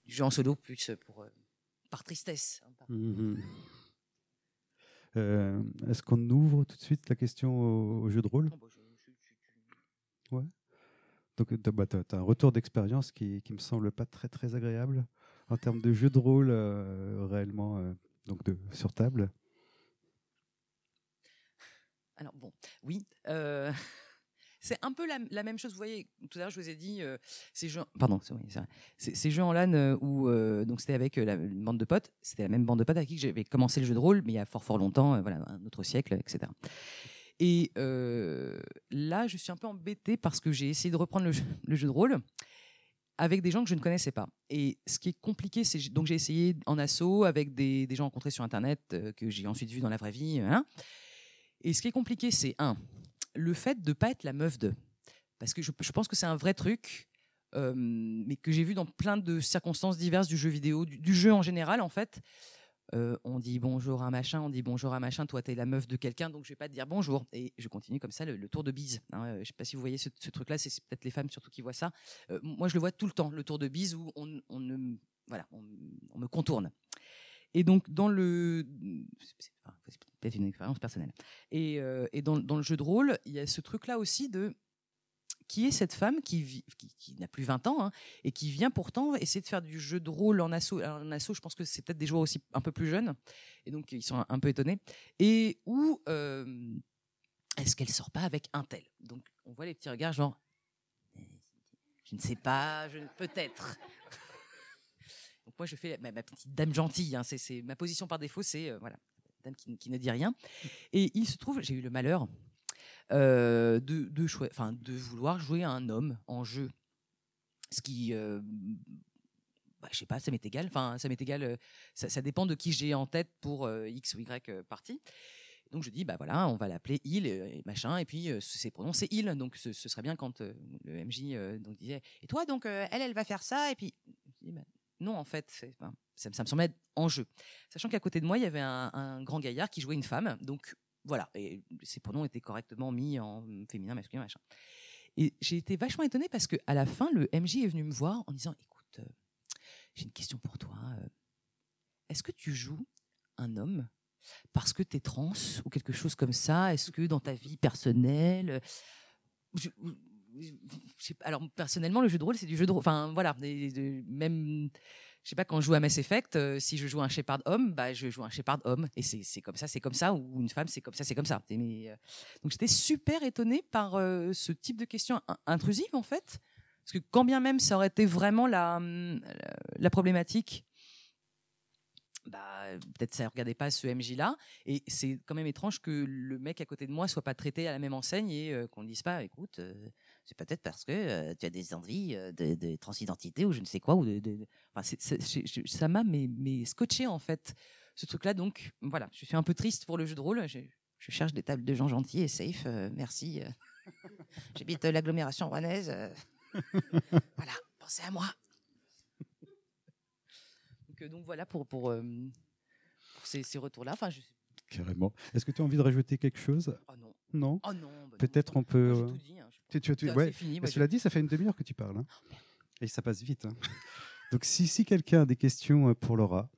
du jeu en solo plus pour, euh, par tristesse. hein, par- Mhm. Euh, Est-ce qu'on ouvre tout de suite la question au, au jeu de rôle? Oh, bah, je- je- je- je- Donc, tu as, un retour d'expérience qui, qui me semble pas très très agréable en termes de jeu de rôle euh, réellement donc de, sur table. Alors bon, oui. (laughs) c'est un peu la, même chose. Vous voyez, tout à l'heure, je vous ai dit euh, ces jeux. Pardon. Ces- jeux en LAN euh, où euh, donc c'était avec une bande de potes. C'était la même bande de potes avec qui j'avais commencé le jeu de rôle, mais il y a fort fort longtemps, voilà, un autre siècle, etc. Et là, je suis un peu embêtée parce que j'ai essayé de reprendre le jeu, de rôle avec des gens que je ne connaissais pas. Et ce qui est compliqué, c'est donc j'ai essayé en assaut avec des, gens rencontrés sur Internet que j'ai ensuite vus dans la vraie vie. hein. Et ce qui est compliqué, c'est un, le fait de pas être la meuf de. Parce que je, pense que c'est un vrai truc, euh, mais que j'ai vu dans plein de circonstances diverses du jeu vidéo, du, jeu en général, en fait. Euh, on dit bonjour à machin, on dit bonjour à machin, toi t'es la meuf de quelqu'un, donc je vais pas te dire bonjour. Et je continue comme ça le, tour de bise. hein. Euh, je sais pas si vous voyez ce, truc-là, c'est peut-être les femmes surtout qui voient ça. Moi je le vois tout le temps, le tour de bise où on, on ne, voilà, on, me contourne. Et donc dans le, peut-être une expérience personnelle. Et, euh, dans, le jeu de rôle, il y a ce truc-là aussi de qui est cette femme qui, n'a plus 20 ans hein, et qui vient pourtant essayer de faire du jeu de rôle en assaut. En assaut, je pense que c'est peut-être des joueurs aussi un peu plus jeunes et donc ils sont un, peu étonnés. Et où euh, est-ce qu'elle sort pas avec un tel? Donc on voit les petits regards genre je ne sais pas, je peut-être. Donc moi je fais ma, petite dame gentille. Hein, c'est- ma position par défaut, c'est euh, voilà qui, ne dit rien. Et il se trouve, j'ai eu le malheur euh, de, de, de vouloir jouer un homme en jeu. Ce qui, euh, bah, je sais pas, ça m'est égal. Enfin, ça m'est égal. euh, Ça, ça dépend de qui j'ai en tête pour euh, X ou Y euh, partie. Donc je dis, bah voilà, on va l'appeler il et machin, et puis c'est il. Donc ce, serait bien quand le MJ donc disait, et toi donc elle, elle va faire ça, et puis bah, non en fait, ça, ça me semblait en jeu. Sachant qu'à côté de moi il y avait un, grand gaillard qui jouait une femme, donc voilà, et ses pronoms étaient correctement mis en féminin, masculin, machin. Et j'ai été vachement étonnée parce que à la fin, le MJ est venu me voir en disant Écoute, euh, j'ai une question pour toi. euh, Est-ce que tu joues un homme parce que tu es trans ou quelque chose comme ça? Est-ce que dans ta vie personnelle. euh, alors personnellement, le jeu de rôle, c'est du jeu de rôle. Enfin voilà, même je sais pas, quand je joue à Mass Effect, euh, si je joue un Shepard homme, bah, je joue un Shepard homme. Et c'est comme ça, c'est comme ça. Ou une femme, c'est comme ça, c'est comme ça. Euh, donc j'étais super étonnée par euh, ce type de questions in- intrusives, en fait. Parce que quand bien même ça aurait été vraiment la, hum, la, problématique, bah, peut-être ça ne regardait pas ce MJ-là. Et c'est quand même étrange que le mec à côté de moi soit pas traité à la même enseigne et qu'on ne dise pas, écoute, c'est peut-être parce que euh, tu as des envies de, de transidentité ou je ne sais quoi. Ou de, Enfin, ça m'a mais, mais scotché en fait, ce truc-là. Donc voilà, je suis un peu triste pour le jeu de rôle. Je, je cherche des tables de gens gentils et safe. euh, merci. (laughs) J'habite l'agglomération rouennaise. (laughs) voilà, pensez à moi. donc, donc voilà pour, pour, pour ces, ces retours-là. Enfin, je... Carrément. Est-ce que tu as envie de rajouter quelque chose? Oh non, Non oh non. bah non. Peut-être on peut. Moi, euh, J'ai tout dit. hein, je- tu- tu- tu- C'est ouais. fini. moi, Mais je- cela dit, ça fait une demi-heure que tu parles. hein. Et ça passe vite. hein. (laughs) Donc, si, si quelqu'un a des questions euh, pour Laura,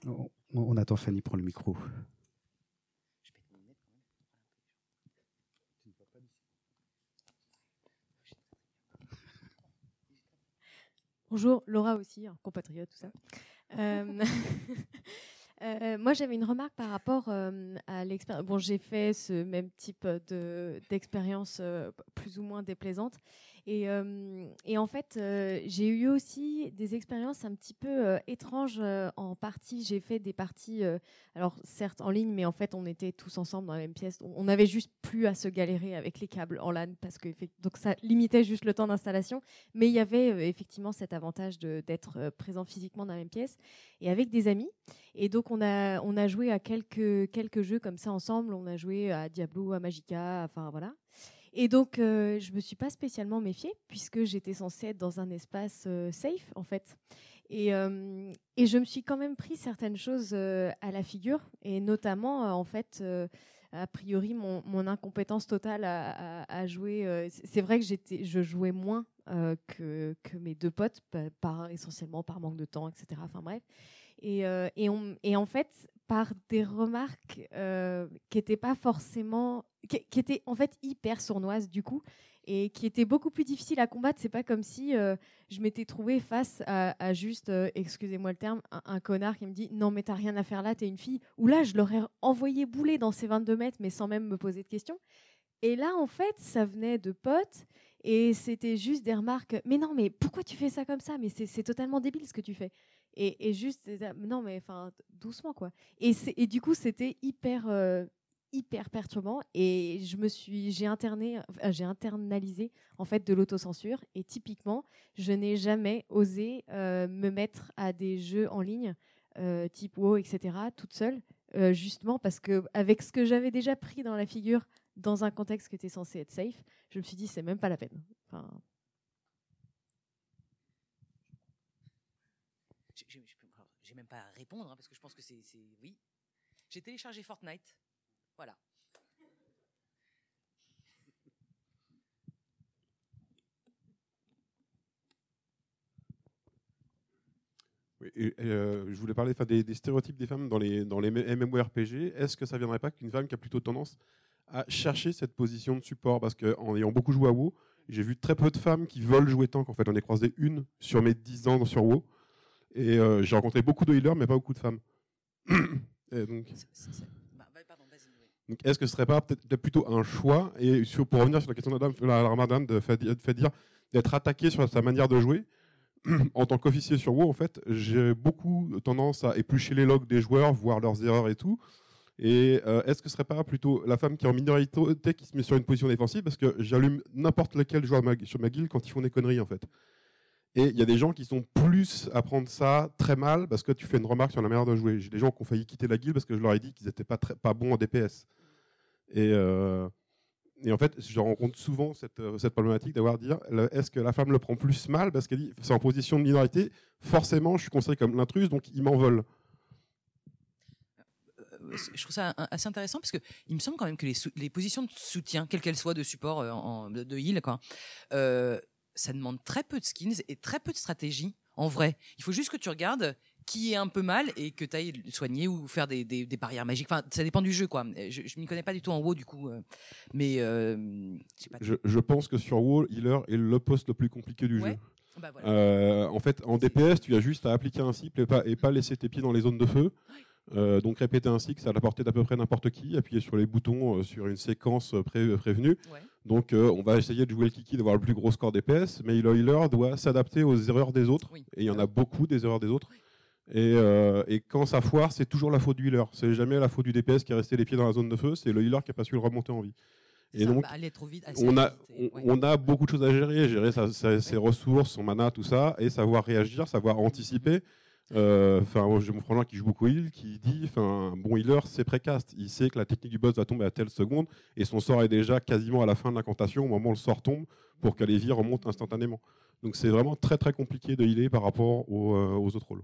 que- on, on attend Fanny prendre le micro. Je pète mes lunettes quand même. Bonjour, Laura aussi, un compatriote, tout ça. Euh, (laughs) Euh, moi, j'avais une remarque par rapport euh, à l'expérience. Bon, j'ai fait ce même type de d'expérience euh, plus ou moins déplaisante. Et, euh, et en fait, euh, j'ai eu aussi des expériences un petit peu euh, étranges en partie. J'ai fait des parties, alors certes en ligne, mais en fait, on était tous ensemble dans la même pièce. On on avait juste plus à se galérer avec les câbles en LAN parce que donc ça limitait juste le temps d'installation. Mais il y avait effectivement cet avantage d'être présent physiquement dans la même pièce et avec des amis. Et donc on a on a joué à quelques quelques jeux comme ça ensemble. On a joué à Diablo, à Magica, enfin voilà. Et donc euh, je me suis pas spécialement méfiée puisque j'étais censée être dans un espace euh, safe en fait. Et, euh, et je me suis quand même pris certaines choses à la figure et notamment en fait a priori mon, mon incompétence totale à, jouer. c'est vrai que j'étais je jouais moins que, que mes deux potes pa- par essentiellement par manque de temps etc. Enfin bref. Et, et, on- et en fait, par des remarques qui n'étaient pas forcément. Qui, étaient en fait hyper sournoises du coup, et qui étaient beaucoup plus difficiles à combattre. C'est pas comme si euh, je m'étais trouvée face à, juste, euh, excusez-moi le terme, un, un connard qui me dit Non, mais t'as rien à faire là, t'es une fille. Ou là, je l'aurais envoyé bouler dans ces 22 mètres, mais sans même me poser de questions. Et là, en fait, ça venait de potes. Et c'était juste des remarques. Mais non, mais pourquoi tu fais ça comme ça? Mais c'est totalement débile ce que tu fais. Et, juste, non, mais enfin, doucement, quoi. Et, et du coup, c'était hyper, euh, hyper perturbant. Et je me suis, enfin, j'ai internalisé, en fait, de l'autocensure. Et typiquement, je n'ai jamais osé euh, me mettre à des jeux en ligne, euh, type WoW, etc., toute seule, euh, justement parce que, avec ce que j'avais déjà pris dans la figure, dans un contexte qui était censé être safe, je me suis dit, c'est même pas la peine. Enfin, J'ai- même pas à répondre, hein, parce que je pense que c'est- Oui. J'ai téléchargé Fortnite. Voilà. Oui, et, euh, je voulais parler des, des stéréotypes des femmes dans les, dans les MMORPG. Est-ce que ça viendrait pas qu'une femme qui a plutôt tendance à chercher cette position de support? Parce qu'en ayant beaucoup joué à WoW, j'ai vu très peu de femmes qui veulent jouer tank. En fait, j'en ai croisé une sur mes 10 ans sur WoW. Et euh, j'ai rencontré beaucoup de healers, mais pas beaucoup de femmes. (clears throat) et donc. Donc, est-ce que ce serait pas plutôt un choix Et pour revenir sur la question de la, Madame de dire d'être attaqué sur sa manière de jouer, (clears throat) en tant qu'officier sur WoW, en fait, j'ai beaucoup tendance à éplucher les logs des joueurs, voir leurs erreurs et tout. Et euh, est-ce que ce serait pas plutôt la femme qui est en minorité qui se met sur une position défensive? Parce que j'allume n'importe lequel joueur sur ma guilde quand ils font des conneries, en fait. Et il y a des gens qui sont plus à prendre ça très mal parce que tu fais une remarque sur la manière de jouer. J'ai des gens qui ont failli quitter la guilde parce que je leur ai dit qu'ils n'étaient pas, pas bons en DPS. Et, euh, et en fait, je rencontre souvent cette, euh, problématique d'avoir dire est-ce que la femme le prend plus mal parce qu'elle dit c'est en position de minorité, forcément je suis considéré comme l'intruse, donc ils m'en veulent. Euh, je trouve ça assez intéressant parce que il me semble quand même que les, positions de soutien, quelles qu'elles soient, de support, en, de, de heal, quoi, ça demande très peu de skills et très peu de stratégie. En vrai, il faut juste que tu regardes qui est un peu mal et que tu ailles le soigner ou faire des, des- des barrières magiques. Enfin, ça dépend du jeu, quoi. Je, je m'y connais pas du tout en WoW, du coup, euh, mais euh, je sais pas. Je, je pense que sur WoW, healer est le poste le plus compliqué du Ouais. jeu. Bah, voilà. Euh, en fait, en DPS, tu as juste à appliquer un cycle et pas, et pas laisser tes pieds dans les zones de feu. Euh, donc répéter un cycle, c'est à la portée d'à peu près n'importe qui, appuyer sur les boutons euh, sur une séquence euh, pré- prévenue. Ouais. Donc euh, on va essayer de jouer le kiki, d'avoir le plus gros score DPS, mais le healer doit s'adapter aux erreurs des autres. Oui. Et il y en a beaucoup des erreurs des autres. Et, et quand ça foire, c'est toujours la faute du healer. C'est jamais la faute du DPS qui est resté les pieds dans la zone de feu, c'est le healer qui a pas su le remonter en vie. Et ça, donc, bah, aller trop vite. assez on a, vite et- on, ouais. on a beaucoup de choses à gérer, gérer sa- sa- ses ressources, son mana, tout ça, et savoir réagir, savoir anticiper. Enfin, moi, j'ai mon frangin qui joue beaucoup heal, qui dit, enfin, bon healer, c'est précast. Il sait que la technique du boss va tomber à telle seconde, et son sort est déjà quasiment à la fin de l'incantation au moment où le sort tombe, pour que les vies remontent instantanément. Donc c'est vraiment très très compliqué de healer par rapport aux, euh, aux autres rôles.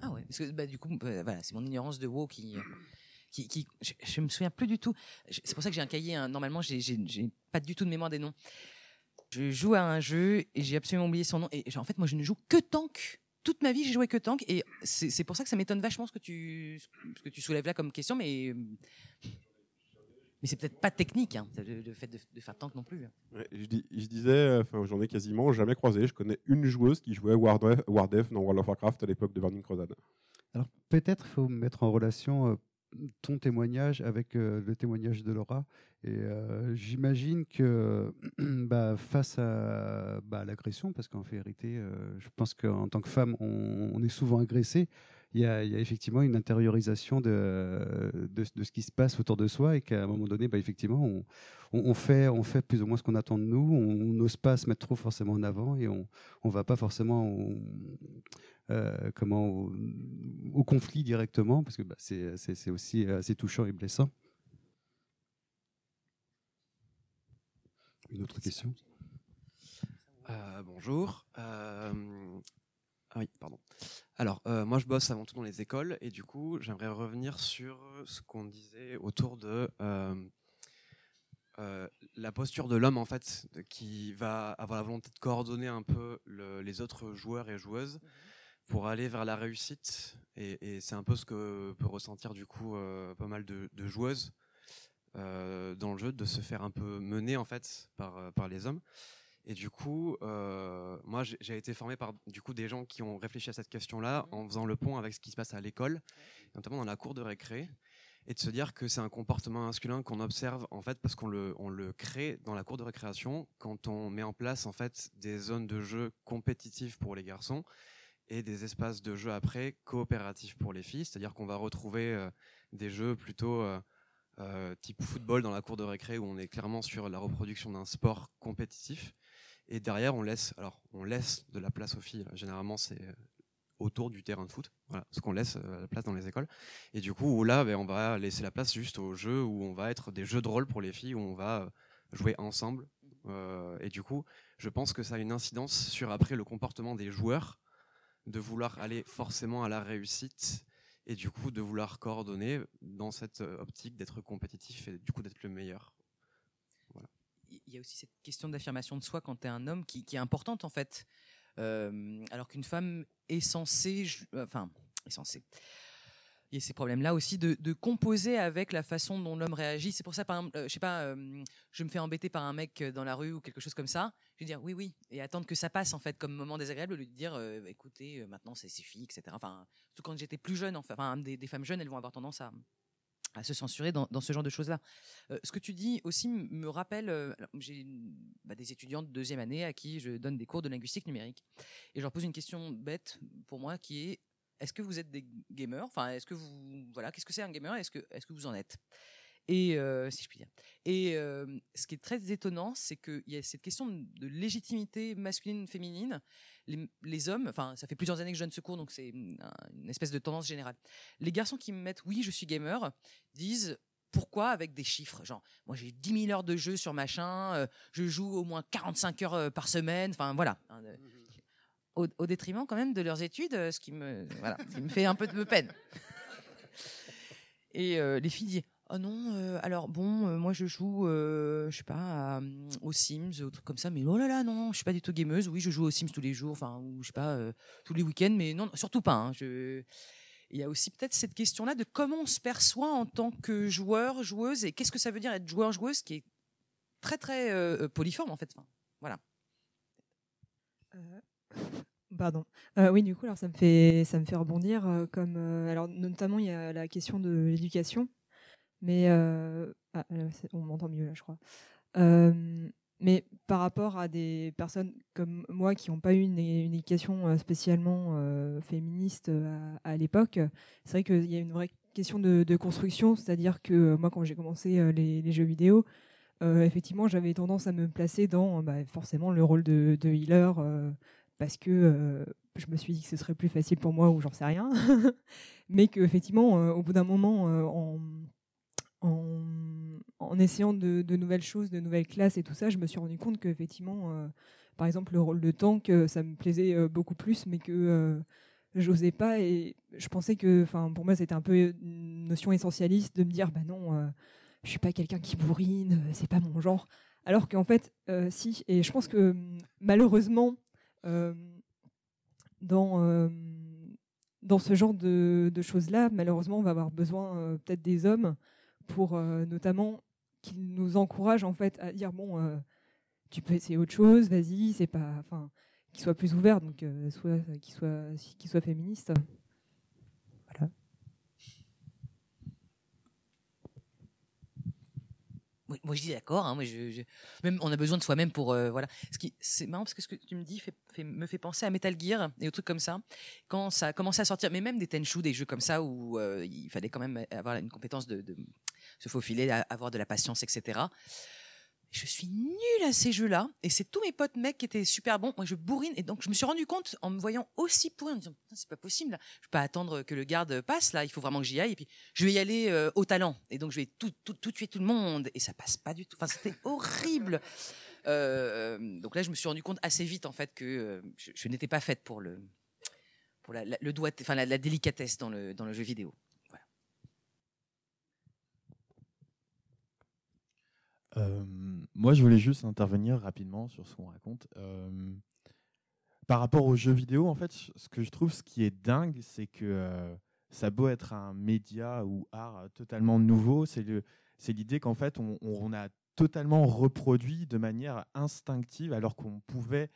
Ah ouais, parce que bah, du coup, euh, voilà, c'est mon ignorance de WoW qui, euh, qui, je, je me souviens plus du tout. C'est pour ça que j'ai un cahier. hein. Normalement, j'ai, pas du tout de mémoire des noms. Je joue à un jeu et j'ai absolument oublié son nom. Et en fait, moi, je ne joue que tank. Toute ma vie, j'ai joué que tank. Et c'est, pour ça que ça m'étonne vachement ce que tu, ce que tu soulèves là comme question, mais. Mais c'est peut-être pas technique, hein, le, le fait de, de faire tank non plus. hein. Ouais, je, dis- je disais, enfin, j'en ai quasiment jamais croisé. Je connais une joueuse qui jouait Wardef, Wardef dans World of Warcraft à l'époque de Burning Crusade. Alors peut-être il faut mettre en relation euh, ton témoignage avec euh, le témoignage de Laura. Et euh, j'imagine que (clears throat) bah, face à bah, l'agression, parce qu'en vérité, euh, je pense qu'en tant que femme, on, est souvent agressé. Il y, a, effectivement une intériorisation de, de, ce qui se passe autour de soi et qu'à un moment donné, bah, effectivement, on, on, fait, on fait plus ou moins ce qu'on attend de nous. On n'ose pas se mettre trop forcément en avant et on ne va pas forcément comment, au, conflit directement parce que bah, c'est aussi assez touchant et blessant. Une autre question? Euh, bonjour. Euh, Ah oui, pardon. Alors, euh, moi, je bosse avant tout dans les écoles et du coup, j'aimerais revenir sur ce qu'on disait autour de euh, euh, la posture de l'homme, en fait, qui va avoir la volonté de coordonner un peu le- les autres joueurs et joueuses pour aller vers la réussite. Et, et c'est un peu ce que peut ressentir du coup euh, pas mal de, de joueuses euh, dans le jeu, de se faire un peu mener en fait par, euh, par les hommes. Et du coup, euh, moi, j'ai j'ai été formé par du coup des gens qui ont réfléchi à cette question-là en faisant le pont avec ce qui se passe à l'école, notamment dans la cour de récré, et de se dire que c'est un comportement masculin qu'on observe en fait parce qu'on le, on le crée dans la cour de récréation quand on met en place en fait des zones de jeu compétitives pour les garçons et des espaces de jeu après coopératifs pour les filles, c'est-à-dire qu'on va retrouver euh, des jeux plutôt euh, euh, type football dans la cour de récré où on est clairement sur la reproduction d'un sport compétitif. Et derrière, on laisse, alors, on laisse de la place aux filles. Généralement, c'est autour du terrain de foot, voilà, ce qu'on laisse la place dans les écoles. Et du coup, là, ben, on va laisser la place juste aux jeux où on va être des jeux de rôle pour les filles, où on va jouer ensemble. Et du coup, je pense que ça a une incidence sur après le comportement des joueurs de vouloir aller forcément à la réussite et du coup de vouloir coordonner dans cette euh, optique d'être compétitif et du coup d'être le meilleur. il y a aussi cette question d'affirmation de soi quand tu es un homme qui, est importante en fait. Euh, alors qu'une femme est censée, enfin, est censée. Il y a ces problèmes-là aussi de, composer avec la façon dont l'homme réagit. C'est pour ça, par exemple, euh, je sais pas, euh, je me fais embêter par un mec dans la rue ou quelque chose comme ça. Je vais dire oui, oui, et attendre que ça passe en fait comme moment désagréable, de dire euh, écoutez, euh, maintenant c'est suffit, etc. Enfin, surtout quand j'étais plus jeune, enfin, des, femmes jeunes, elles vont avoir tendance à, se censurer dans, ce genre de choses-là. Euh, ce que tu dis aussi me rappelle, euh, j'ai bah, des étudiants de deuxième année à qui je donne des cours de linguistique numérique. Et je leur pose une question bête pour moi qui est, est-ce que vous êtes des gamers? Enfin, est-ce que vous... Voilà, qu'est-ce que c'est un gamer? Est-ce que, est-ce que vous en êtes? Et euh, si je puis dire. Et euh, ce qui est très étonnant, c'est qu'il y a cette question de légitimité masculine, féminine. Les, hommes, enfin, ça fait plusieurs années que je donne ce cours, donc c'est une, espèce de tendance générale. Les garçons qui me mettent oui, je suis gamer, disent pourquoi? avec des chiffres Genre, moi j'ai 10 000 heures de jeu sur machin, euh, je joue au moins 45 heures par semaine, enfin voilà. Hein, euh, Au, détriment quand même de leurs études, euh, ce qui me, voilà, qui me fait un peu de peine. Et euh, les filles disent Oh non, euh, alors bon, moi je joue, je sais pas, euh, aux Sims, aux trucs comme ça, mais oh là là, non, non, je suis pas du tout gameuse. Oui, je joue aux Sims tous les jours, enfin, ou je sais pas, tous les week-ends, mais non, surtout pas. hein. Il y a aussi peut-être cette question-là de comment on se perçoit en tant que joueur, joueuse, et qu'est-ce que ça veut dire être joueur, joueuse, qui est très très polyforme en fait. Voilà. Pardon. Euh, oui, du coup, alors ça me fait ça me fait rebondir euh, comme euh, alors notamment il y a la question de l'éducation, mais ah, on m'entend mieux là, je crois. Mais par rapport à des personnes comme moi qui n'ont pas eu une, éducation spécialement féministe à, l'époque, c'est vrai qu'il y a une vraie question de, construction, c'est-à-dire que moi quand j'ai commencé les, jeux vidéo, effectivement j'avais tendance à me placer dans bah, forcément le rôle de healer. Parce que euh, je me suis dit que ce serait plus facile pour moi ou j'en sais rien, (laughs) mais qu'effectivement, euh, au bout d'un moment, euh, en, en, en essayant de, nouvelles choses, de nouvelles classes et tout ça, je me suis rendu compte qu'effectivement, euh, par exemple, le rôle de tank, ça me plaisait beaucoup plus, mais que j'osais pas et je pensais que, pour moi, c'était un peu une notion essentialiste de me dire, bah non, je suis pas quelqu'un qui bourrine, c'est pas mon genre. Alors qu'en fait, si, et je pense que malheureusement, dans, euh, dans ce genre de, de choses-là, malheureusement, on va avoir besoin euh, peut-être des hommes pour euh, notamment qu'ils nous encouragent en fait à dire bon, euh, tu peux essayer autre chose, vas-y, c'est pas, enfin, qu'ils soient plus ouverts, donc euh, soit qu'ils soient qu'ils soient féministes. Moi, je dis d'accord. hein, moi, je, même on a besoin de soi-même pour euh, voilà. Ce qui c'est marrant parce que ce que tu me dis me fait penser à Metal Gear et aux trucs comme ça. Quand ça a commencé à sortir, mais même des Tenchu, des jeux comme ça où euh, il fallait quand même avoir une compétence de, se faufiler, avoir de la patience, etc. Je suis nulle à ces jeux-là et c'est tous mes potes mecs qui étaient super bons. Moi, je bourrine et donc je me suis rendu compte en me voyant aussi pourri en me disant c'est pas possible. là. Je peux pas attendre que le garde passe là. Il faut vraiment que j'y aille et puis je vais y aller euh, au talent et donc je vais tout, tout, tout tuer tout le monde et ça passe pas du tout. Enfin, c'était (laughs) horrible. Euh, donc là, je me suis rendu compte assez vite en fait que euh, je, n'étais pas faite pour le pour la, le la délicatesse dans le dans le jeu vidéo. Euh, moi, je voulais juste intervenir rapidement sur ce qu'on raconte. Euh, par rapport aux jeux vidéo, en fait, ce que je trouve, ce qui est dingue, c'est que euh, ça beau être un média ou art totalement nouveau, c'est l'idée qu'en fait, on, a totalement reproduit de manière instinctive, alors qu'on pouvait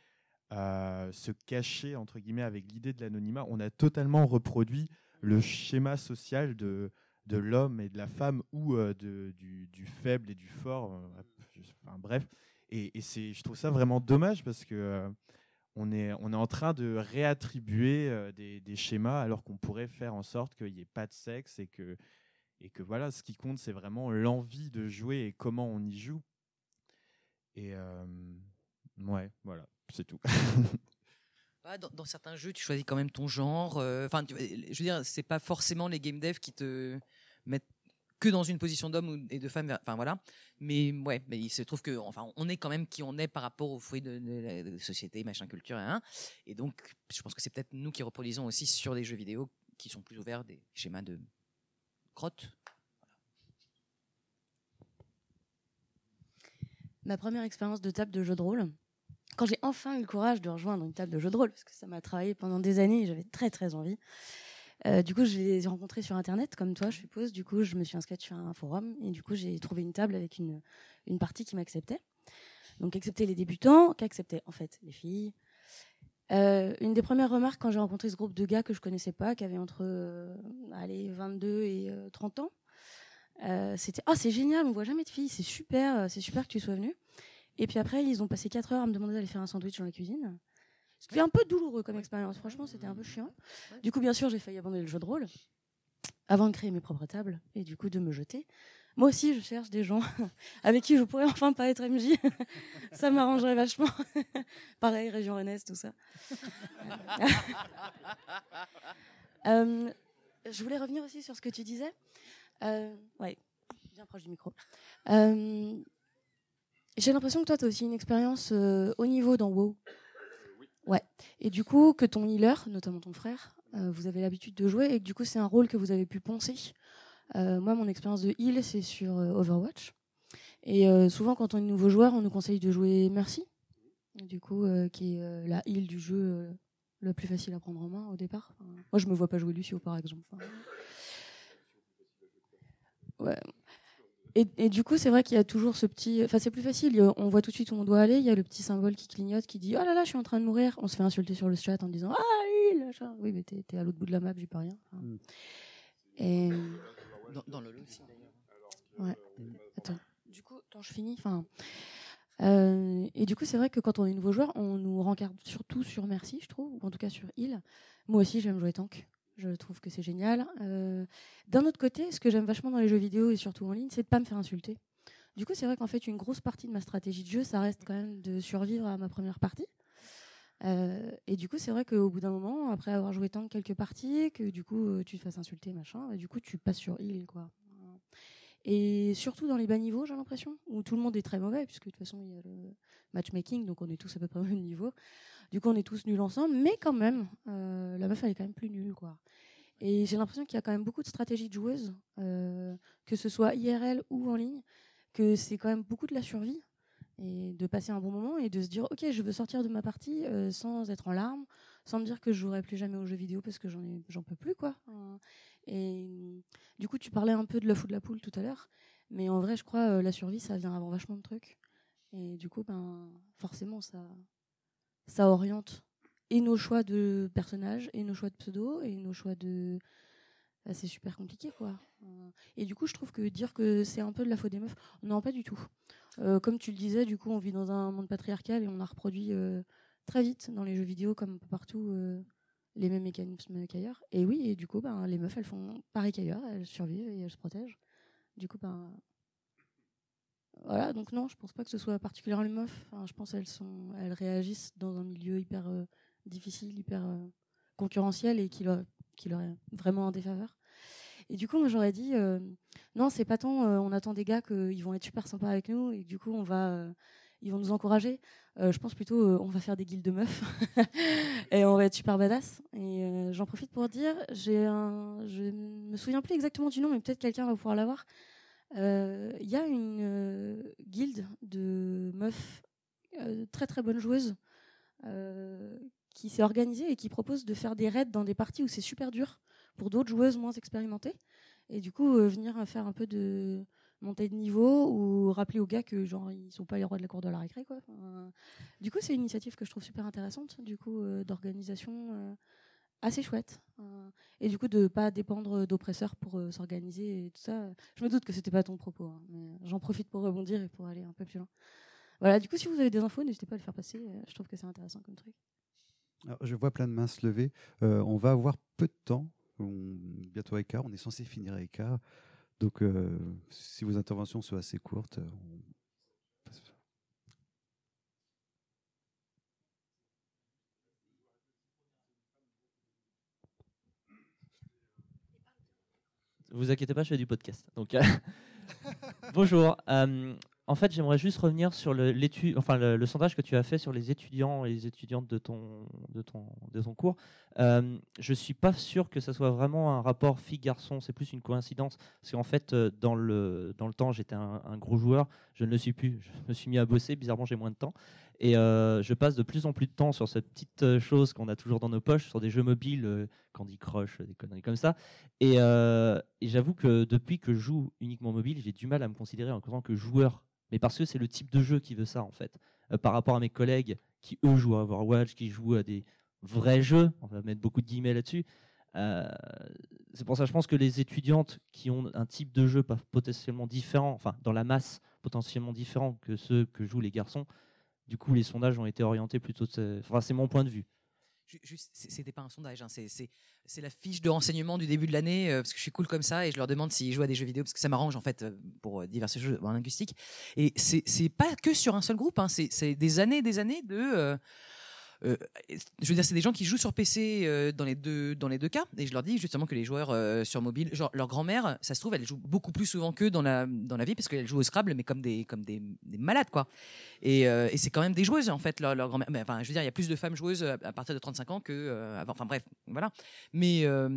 euh, se cacher entre guillemets avec l'idée de l'anonymat. On a totalement reproduit le schéma social de de l'homme et de la femme ou euh, de, du, du faible et du fort. euh, enfin, bref, et, c'est, je trouve ça vraiment dommage parce que euh, on est, on est en train de réattribuer des, schémas alors qu'on pourrait faire en sorte qu'il n'y ait pas de sexe et que, et que voilà, ce qui compte, c'est vraiment l'envie de jouer et comment on y joue. Et ouais, voilà, c'est tout. (laughs) Bah, dans, certains jeux, tu choisis quand même ton genre. Enfin, je veux dire, c'est pas forcément les game devs qui te mettent que dans une position d'homme et de femme. Enfin voilà. Mais ouais, il se trouve que, enfin, on est quand même qui on est par rapport aux fruits de, la société, machin, culture, hein. Et donc, je pense que c'est peut-être nous qui reproduisons aussi sur des jeux vidéo qui sont plus ouverts des schémas de crotte. ma première expérience de table de jeu de rôle. Quand j'ai enfin eu le courage de rejoindre une table de jeu de rôle, parce que ça m'a travaillé pendant des années et j'avais très très envie. Euh, du coup, je les ai rencontrés sur Internet, comme toi, je suppose. Du coup, je me suis inscrite sur un forum et du coup, j'ai trouvé une table avec une, une partie qui m'acceptait. Donc, accepter les débutants, qu'acceptaient en fait les filles. Euh, une des premières remarques quand j'ai rencontré ce groupe de gars que je connaissais pas, qui avaient entre euh, allez, 22 et euh, 30 ans, c'était ah c'est génial, on voit jamais de filles, c'est super, c'est super que tu sois venu. Et puis après ils ont passé 4 heures à me demander d'aller faire un sandwich dans la cuisine. C'était un peu douloureux comme expérience, franchement c'était un peu chiant. Du coup bien sûr j'ai failli abandonner le jeu de rôle avant de créer mes propres tables et du coup de me jeter. Moi aussi je cherche des gens (laughs) avec qui je pourrais enfin pas être MJ, (laughs) ça m'arrangerait vachement. (laughs) Pareil région Rennes tout ça. Euh, je voulais revenir aussi sur ce que tu disais. Euh, ouais, bien proche du micro. Euh, J'ai l'impression que toi, tu as aussi une expérience euh, haut niveau dans WoW. Ouais. Et du coup, que ton healer, notamment ton frère, euh, vous avez l'habitude de jouer et que du coup, c'est un rôle que vous avez pu poncer. Euh, moi, mon expérience de heal, c'est sur euh, Overwatch. Et souvent, quand on est nouveau joueur, on nous conseille de jouer Mercy, du coup, qui est la heal du jeu le plus facile à prendre en main au départ. Enfin, moi, je me vois pas jouer Lucio, par exemple. Enfin, Ouais. Et, et du coup, c'est vrai qu'il y a toujours ce petit. Enfin, c'est plus facile. On voit tout de suite où on doit aller. Il y a le petit symbole qui clignote, qui dit Oh là là, je suis en train de mourir. On se fait insulter sur le chat en disant Ah, il. Oui, mais t'es t'es à l'autre bout de la map, j'ai pas rien. Et. Dans, dans Lolo aussi d'ailleurs. Ouais. Attends. Du coup, attends, je finis. Enfin. euh, et du coup, c'est vrai que quand on est nouveau joueur, on nous regarde surtout sur Merci, je trouve, ou en tout cas sur Heal. Moi aussi, j'aime jouer tank. Je trouve que c'est génial. Euh, D'un autre côté, ce que j'aime vachement dans les jeux vidéo et surtout en ligne, c'est de pas me faire insulter. Du coup, c'est vrai qu'en fait, une grosse partie de ma stratégie de jeu, ça reste quand même de survivre à ma première partie. Euh, et du coup, c'est vrai qu'au bout d'un moment, après avoir joué tank quelques parties, que du coup, euh, tu te fasses insulter, machin, et du coup, tu passes sur heal, quoi. Et surtout dans les bas niveaux, j'ai l'impression, où tout le monde est très mauvais, puisque de toute façon, il y a le matchmaking, donc on est tous à peu près au même niveau. Du coup, on est tous nuls ensemble, mais quand même, euh, la meuf, elle est quand même plus nulle, quoi. Et j'ai l'impression qu'il y a quand même beaucoup de stratégies de joueuses, euh, que ce soit IRL ou en ligne, que c'est quand même beaucoup de la survie et de passer un bon moment et de se dire ok je veux sortir de ma partie euh, sans être en larmes sans me dire que je jouerai plus jamais aux jeux vidéo parce que j'en peux plus quoi et du coup tu parlais un peu de l'œuf ou de la poule tout à l'heure mais en vrai je crois euh, la survie ça vient avant vachement de trucs et du coup ben forcément ça ça oriente et nos choix de personnages et nos choix de pseudo et nos choix de bah, c'est super compliqué, quoi. Et du coup, je trouve que dire que c'est un peu de la faute des meufs, non, pas du tout. Euh, comme tu le disais, du coup, on vit dans un monde patriarcal et on a reproduit euh, très vite dans les jeux vidéo, comme un peu partout, euh, les mêmes mécanismes qu'ailleurs. Et oui, et du coup, ben, les meufs, elles font pareil qu'ailleurs, elles survivent et elles se protègent. Du coup, ben, voilà, donc non, je pense pas que ce soit particulièrement les meufs. Enfin, je pense qu'elles elles réagissent dans un milieu hyper euh, difficile, hyper euh, concurrentiel et qui leur, qui leur est vraiment en défaveur. Et du coup, moi, j'aurais dit, euh, non, c'est pas tant, euh, on attend des gars qu'ils vont être super sympas avec nous et du coup, on va, ils vont nous encourager. Je pense plutôt, on va faire des guildes de meufs (laughs) et on va être super badass. Et j'en profite pour dire, j'ai un, je me souviens plus exactement du nom, mais peut-être quelqu'un va pouvoir l'avoir. Euh, Il y a une euh, guilde de meufs euh, très très bonnes joueuses qui s'est organisée et qui propose de faire des raids dans des parties où c'est super dur pour d'autres joueuses moins expérimentées. Et du coup, venir faire un peu de montée de niveau ou rappeler aux gars que genre ils sont pas les rois de la cour de la récré quoi. Du coup, c'est une initiative que je trouve super intéressante du coup d'organisation assez chouette. Euh, et du coup de pas dépendre d'oppresseurs pour euh, s'organiser et tout ça. Je me doute que c'était pas ton propos, hein, mais j'en profite pour rebondir et pour aller un peu plus loin. Voilà, du coup, si vous avez des infos, n'hésitez pas à les faire passer. euh, Je trouve que c'est intéressant comme truc. Je vois plein de mains se lever. Euh, on va avoir peu de temps. Bientôt à écart. On est censé finir à écart. Donc, euh, si vos interventions sont assez courtes, Vous inquiétez pas, je fais du podcast. Donc, euh, (laughs) bonjour. Euh, en fait, j'aimerais juste revenir sur le, sondage que tu as fait sur les étudiants et les étudiantes de ton, cours. Euh, je suis pas sûr que ça soit vraiment un rapport fille-garçon, c'est plus une coïncidence. Parce qu'en fait, euh, dans le, dans le temps, j'étais un, un gros joueur, je ne le suis plus. Je me suis mis à bosser, bizarrement, j'ai moins de temps. Et euh, je passe de plus en plus de temps sur cette petite euh, chose qu'on a toujours dans nos poches, sur des jeux mobiles, euh, Candy Crush, des conneries comme ça. Et, j'avoue que depuis que je joue uniquement mobile, j'ai du mal à me considérer en tant que joueur. Mais parce que c'est le type de jeu qui veut ça, en fait. Par rapport à mes collègues qui, eux, jouent à Overwatch, qui jouent à des vrais jeux, on va mettre beaucoup de guillemets là-dessus. C'est pour ça que je pense que les étudiantes qui ont un type de jeu potentiellement différent, enfin dans la masse potentiellement différent que ceux que jouent les garçons, du coup les sondages ont été orientés plutôt. Enfin, c'est mon point de vue. Ju- Juste, c'était pas un sondage, hein, c'est- la fiche de renseignement du début de l'année, euh, parce que je suis cool comme ça, et je leur demande s'ils jouent à des jeux vidéo, parce que ça m'arrange en fait euh, pour euh, divers jeux en linguistique. Et c'est pas que sur un seul groupe, hein, c'est des années et des années de. euh, je veux dire, c'est des gens qui jouent sur PC euh, dans, les deux, dans les deux cas. Et je leur dis justement que les joueurs euh, sur mobile, genre leur grand-mère, ça se trouve, elle joue beaucoup plus souvent qu'eux dans la, dans la vie parce qu'elle joue au Scrabble, mais comme des, comme des, des malades, quoi. Et, euh, c'est quand même des joueuses, en fait, leur, leur grand-mère. Enfin, je veux dire, il y a plus de femmes joueuses à, partir de 35 ans que euh, avant. Enfin, bref, voilà. Mais euh,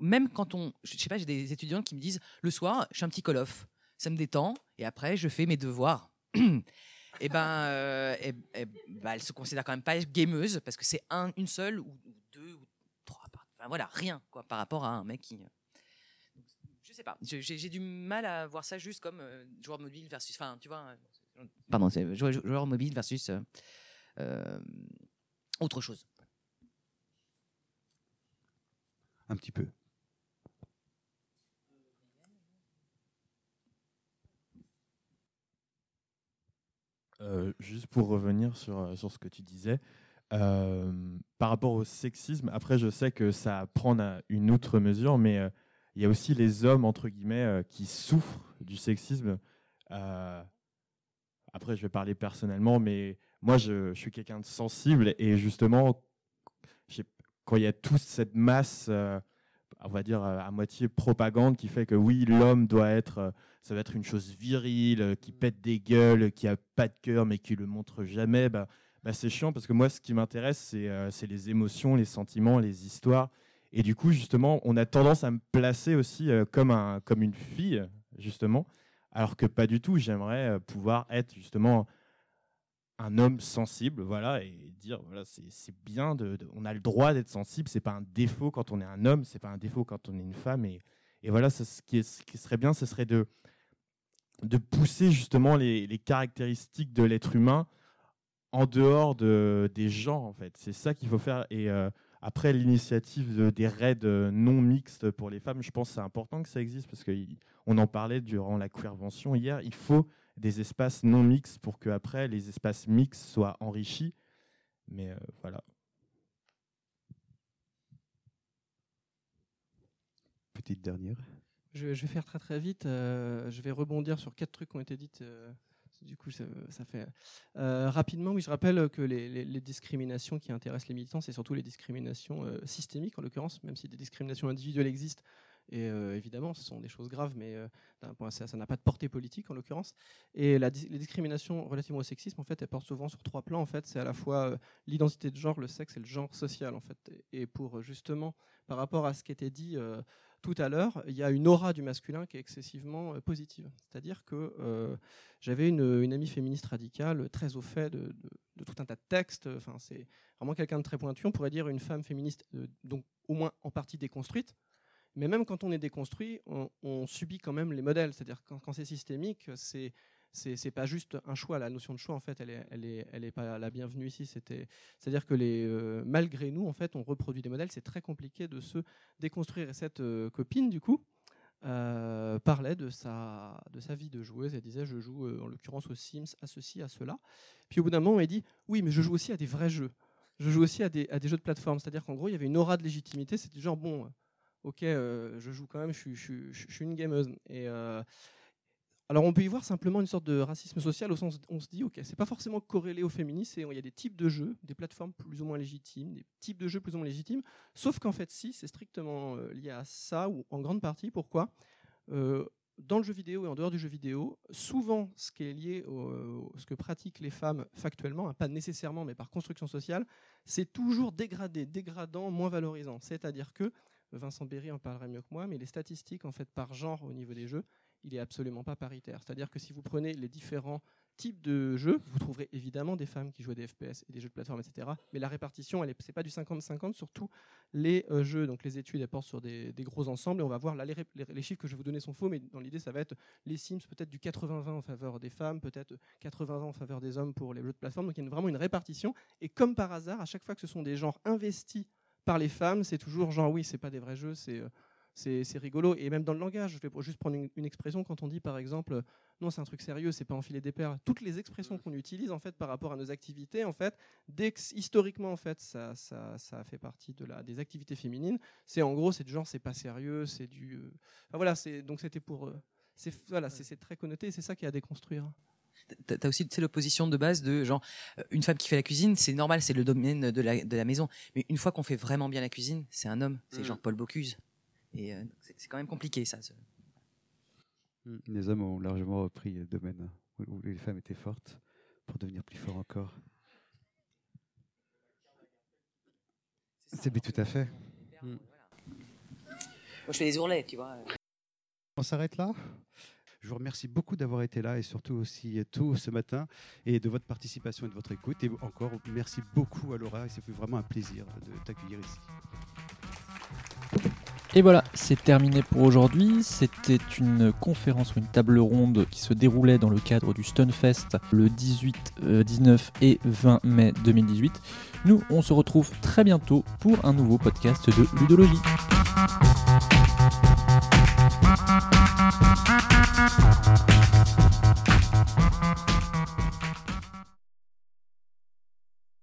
même quand on. Je sais pas, j'ai des étudiants qui me disent le soir, je suis un petit call-off, ça me détend, et après, je fais mes devoirs. (clears throat) et ben, euh, eh- eh ben, elle se considère quand même pas gameuse parce que c'est un, une seule ou, deux ou trois. Enfin voilà, rien quoi par rapport à un mec qui. euh, Je sais pas, j'ai du mal à voir ça juste comme euh, joueur mobile versus. Enfin, tu vois. Pardon, joueur, joueur mobile versus autre chose. Un petit peu. Euh, juste pour revenir sur, euh, sur ce que tu disais, euh, par rapport au sexisme, après je sais que ça prend une autre mesure, mais il y a aussi les hommes, entre guillemets, qui souffrent du sexisme. Après, je vais parler personnellement, mais moi, je, suis quelqu'un de sensible et justement, quand il y a toute cette masse, on va dire à moitié propagande, qui fait que oui, l'homme doit être, ça va être une chose virile, euh, qui pète des gueules, qui a pas de cœur, mais qui le montre jamais, bah, bah, c'est chiant parce que moi, ce qui m'intéresse, c'est euh, les émotions, les sentiments, les histoires. Et du coup, justement, on a tendance à me placer aussi euh, comme, un, comme une fille, justement, alors que pas du tout. J'aimerais euh, pouvoir être justement un homme sensible, voilà, et dire voilà, c'est bien, de, on a le droit d'être sensible. C'est pas un défaut quand on est un homme, c'est pas un défaut quand on est une femme. Et, et voilà, ce, qui est- ce qui serait bien, ce serait de de pousser justement les, caractéristiques de l'être humain en dehors de, des genres, en fait. C'est ça qu'il faut faire. Et euh, Après, l'initiative de- des raids euh, non mixtes pour les femmes, je pense que c'est important que ça existe parce qu'on en parlait durant la queervention hier. Il faut des espaces non mixtes pour que après les espaces mixtes soient enrichis. Mais euh, voilà. Petite dernière. Je, vais faire très très vite. euh, je vais rebondir sur quatre trucs qui ont été dites. euh, du coup, ça, fait Euh, rapidement. Oui, je rappelle que les, discriminations qui intéressent les militants, c'est surtout les discriminations systémiques en l'occurrence, même si des discriminations individuelles existent. Et évidemment, ce sont des choses graves, mais d'un point, ça n'a pas de portée politique en l'occurrence. Et les discriminations relativement au sexisme, en fait, elles portent souvent sur trois plans. En fait, c'est à la fois l'identité de genre, le sexe et le genre social. En fait, et pour justement, par rapport à ce qui était dit tout à l'heure, il y a une aura du masculin qui est excessivement euh, positive. C'est-à-dire que euh, j'avais une, amie féministe radicale très au fait de, tout un tas de textes. Enfin, c'est vraiment quelqu'un de très pointu. On pourrait dire une femme féministe, euh, donc au moins en partie déconstruite. Mais même quand on est déconstruit, on, on subit quand même les modèles. C'est-à-dire quand, quand c'est systémique, c'est c'est pas juste un choix. La notion de choix, en fait, elle est, pas la bienvenue ici. C'est-à-dire que euh, malgré nous, en fait, on reproduit des modèles. C'est très compliqué de se déconstruire. Et cette euh, copine, du coup, euh, parlait de sa, vie de joueuse. Elle disait Je joue en l'occurrence aux Sims, à ceci, à cela. Puis au bout d'un moment, elle dit Oui, mais je joue aussi à des vrais jeux. Je joue aussi à des, jeux de plateforme. C'est-à-dire qu'en gros, il y avait une aura de légitimité. C'était genre Bon, ok, je joue quand même, je suis une gameuse. Et. Alors on peut y voir simplement une sorte de racisme social au sens on se dit ok c'est pas forcément corrélé au féminisme il y a des types de jeux des plateformes plus ou moins légitimes des types de jeux plus ou moins légitimes sauf qu'en fait si c'est strictement euh, lié à ça ou en grande partie pourquoi Euh, dans le jeu vidéo et en dehors du jeu vidéo, souvent ce qui est lié au, ce que pratiquent les femmes factuellement, hein, pas nécessairement mais par construction sociale, c'est toujours dégradé, dégradant, moins valorisant. C'est-à-dire que Vincent Berry en parlerait mieux que moi, mais les statistiques en fait par genre au niveau des jeux, il est absolument pas paritaire. C'est-à-dire que si vous prenez les différents types de jeux, vous trouverez évidemment des femmes qui jouent à des FPS et des jeux de plateforme, etc. Mais la répartition, elle est, c'est pas du 50-50, surtout les euh, jeux. Donc les études, elles portent sur des, gros ensembles et on va voir là les, chiffres que je vais vous donner sont faux, mais dans l'idée, ça va être les Sims peut-être du 80-20 en faveur des femmes, peut-être 80-20 en faveur des hommes pour les jeux de plateforme. Donc il y a vraiment une répartition. Et comme par hasard, à chaque fois que ce sont des genres investis par les femmes, c'est toujours genre oui, c'est pas des vrais jeux, c'est euh, c'est rigolo. Et même dans le langage, je vais juste prendre une, une expression quand on dit par exemple non, c'est un truc sérieux, c'est pas enfiler des perles. Toutes les expressions qu'on utilise en fait par rapport à nos activités, en fait, dès que- historiquement en fait, ça, ça, ça fait partie de la des activités féminines. C'est en gros, c'est du genre, c'est pas sérieux, c'est du. euh, enfin, voilà, c'est donc c'était pour. euh, c'est voilà, c'est c'est très connoté, et c'est ça qui a à déconstruire. T'as aussi l'opposition de base de genre euh, une femme qui fait la cuisine, c'est normal, c'est le domaine de la, de la maison. Mais une fois qu'on fait vraiment bien la cuisine, c'est un homme, c'est Mm. genre Paul Bocuse. Et euh, c'est c'est quand même compliqué ça. ce- Mm. Les hommes ont largement repris le domaine où où les femmes étaient fortes pour devenir plus forts encore. C'est bien tout à fait. Mm. Moi je fais des ourlets, tu vois. On s'arrête là Je vous remercie beaucoup d'avoir été là et surtout aussi tôt ce matin et de votre participation et de votre écoute. Et encore, merci beaucoup à Laura et ça fait vraiment un plaisir de t'accueillir ici. Et voilà, c'est terminé pour aujourd'hui. C'était une conférence ou une table ronde qui se déroulait dans le cadre du Stunfest le 18, euh, 19 et 20 mai 2018. Nous, on se retrouve très bientôt pour un nouveau podcast de ludologie.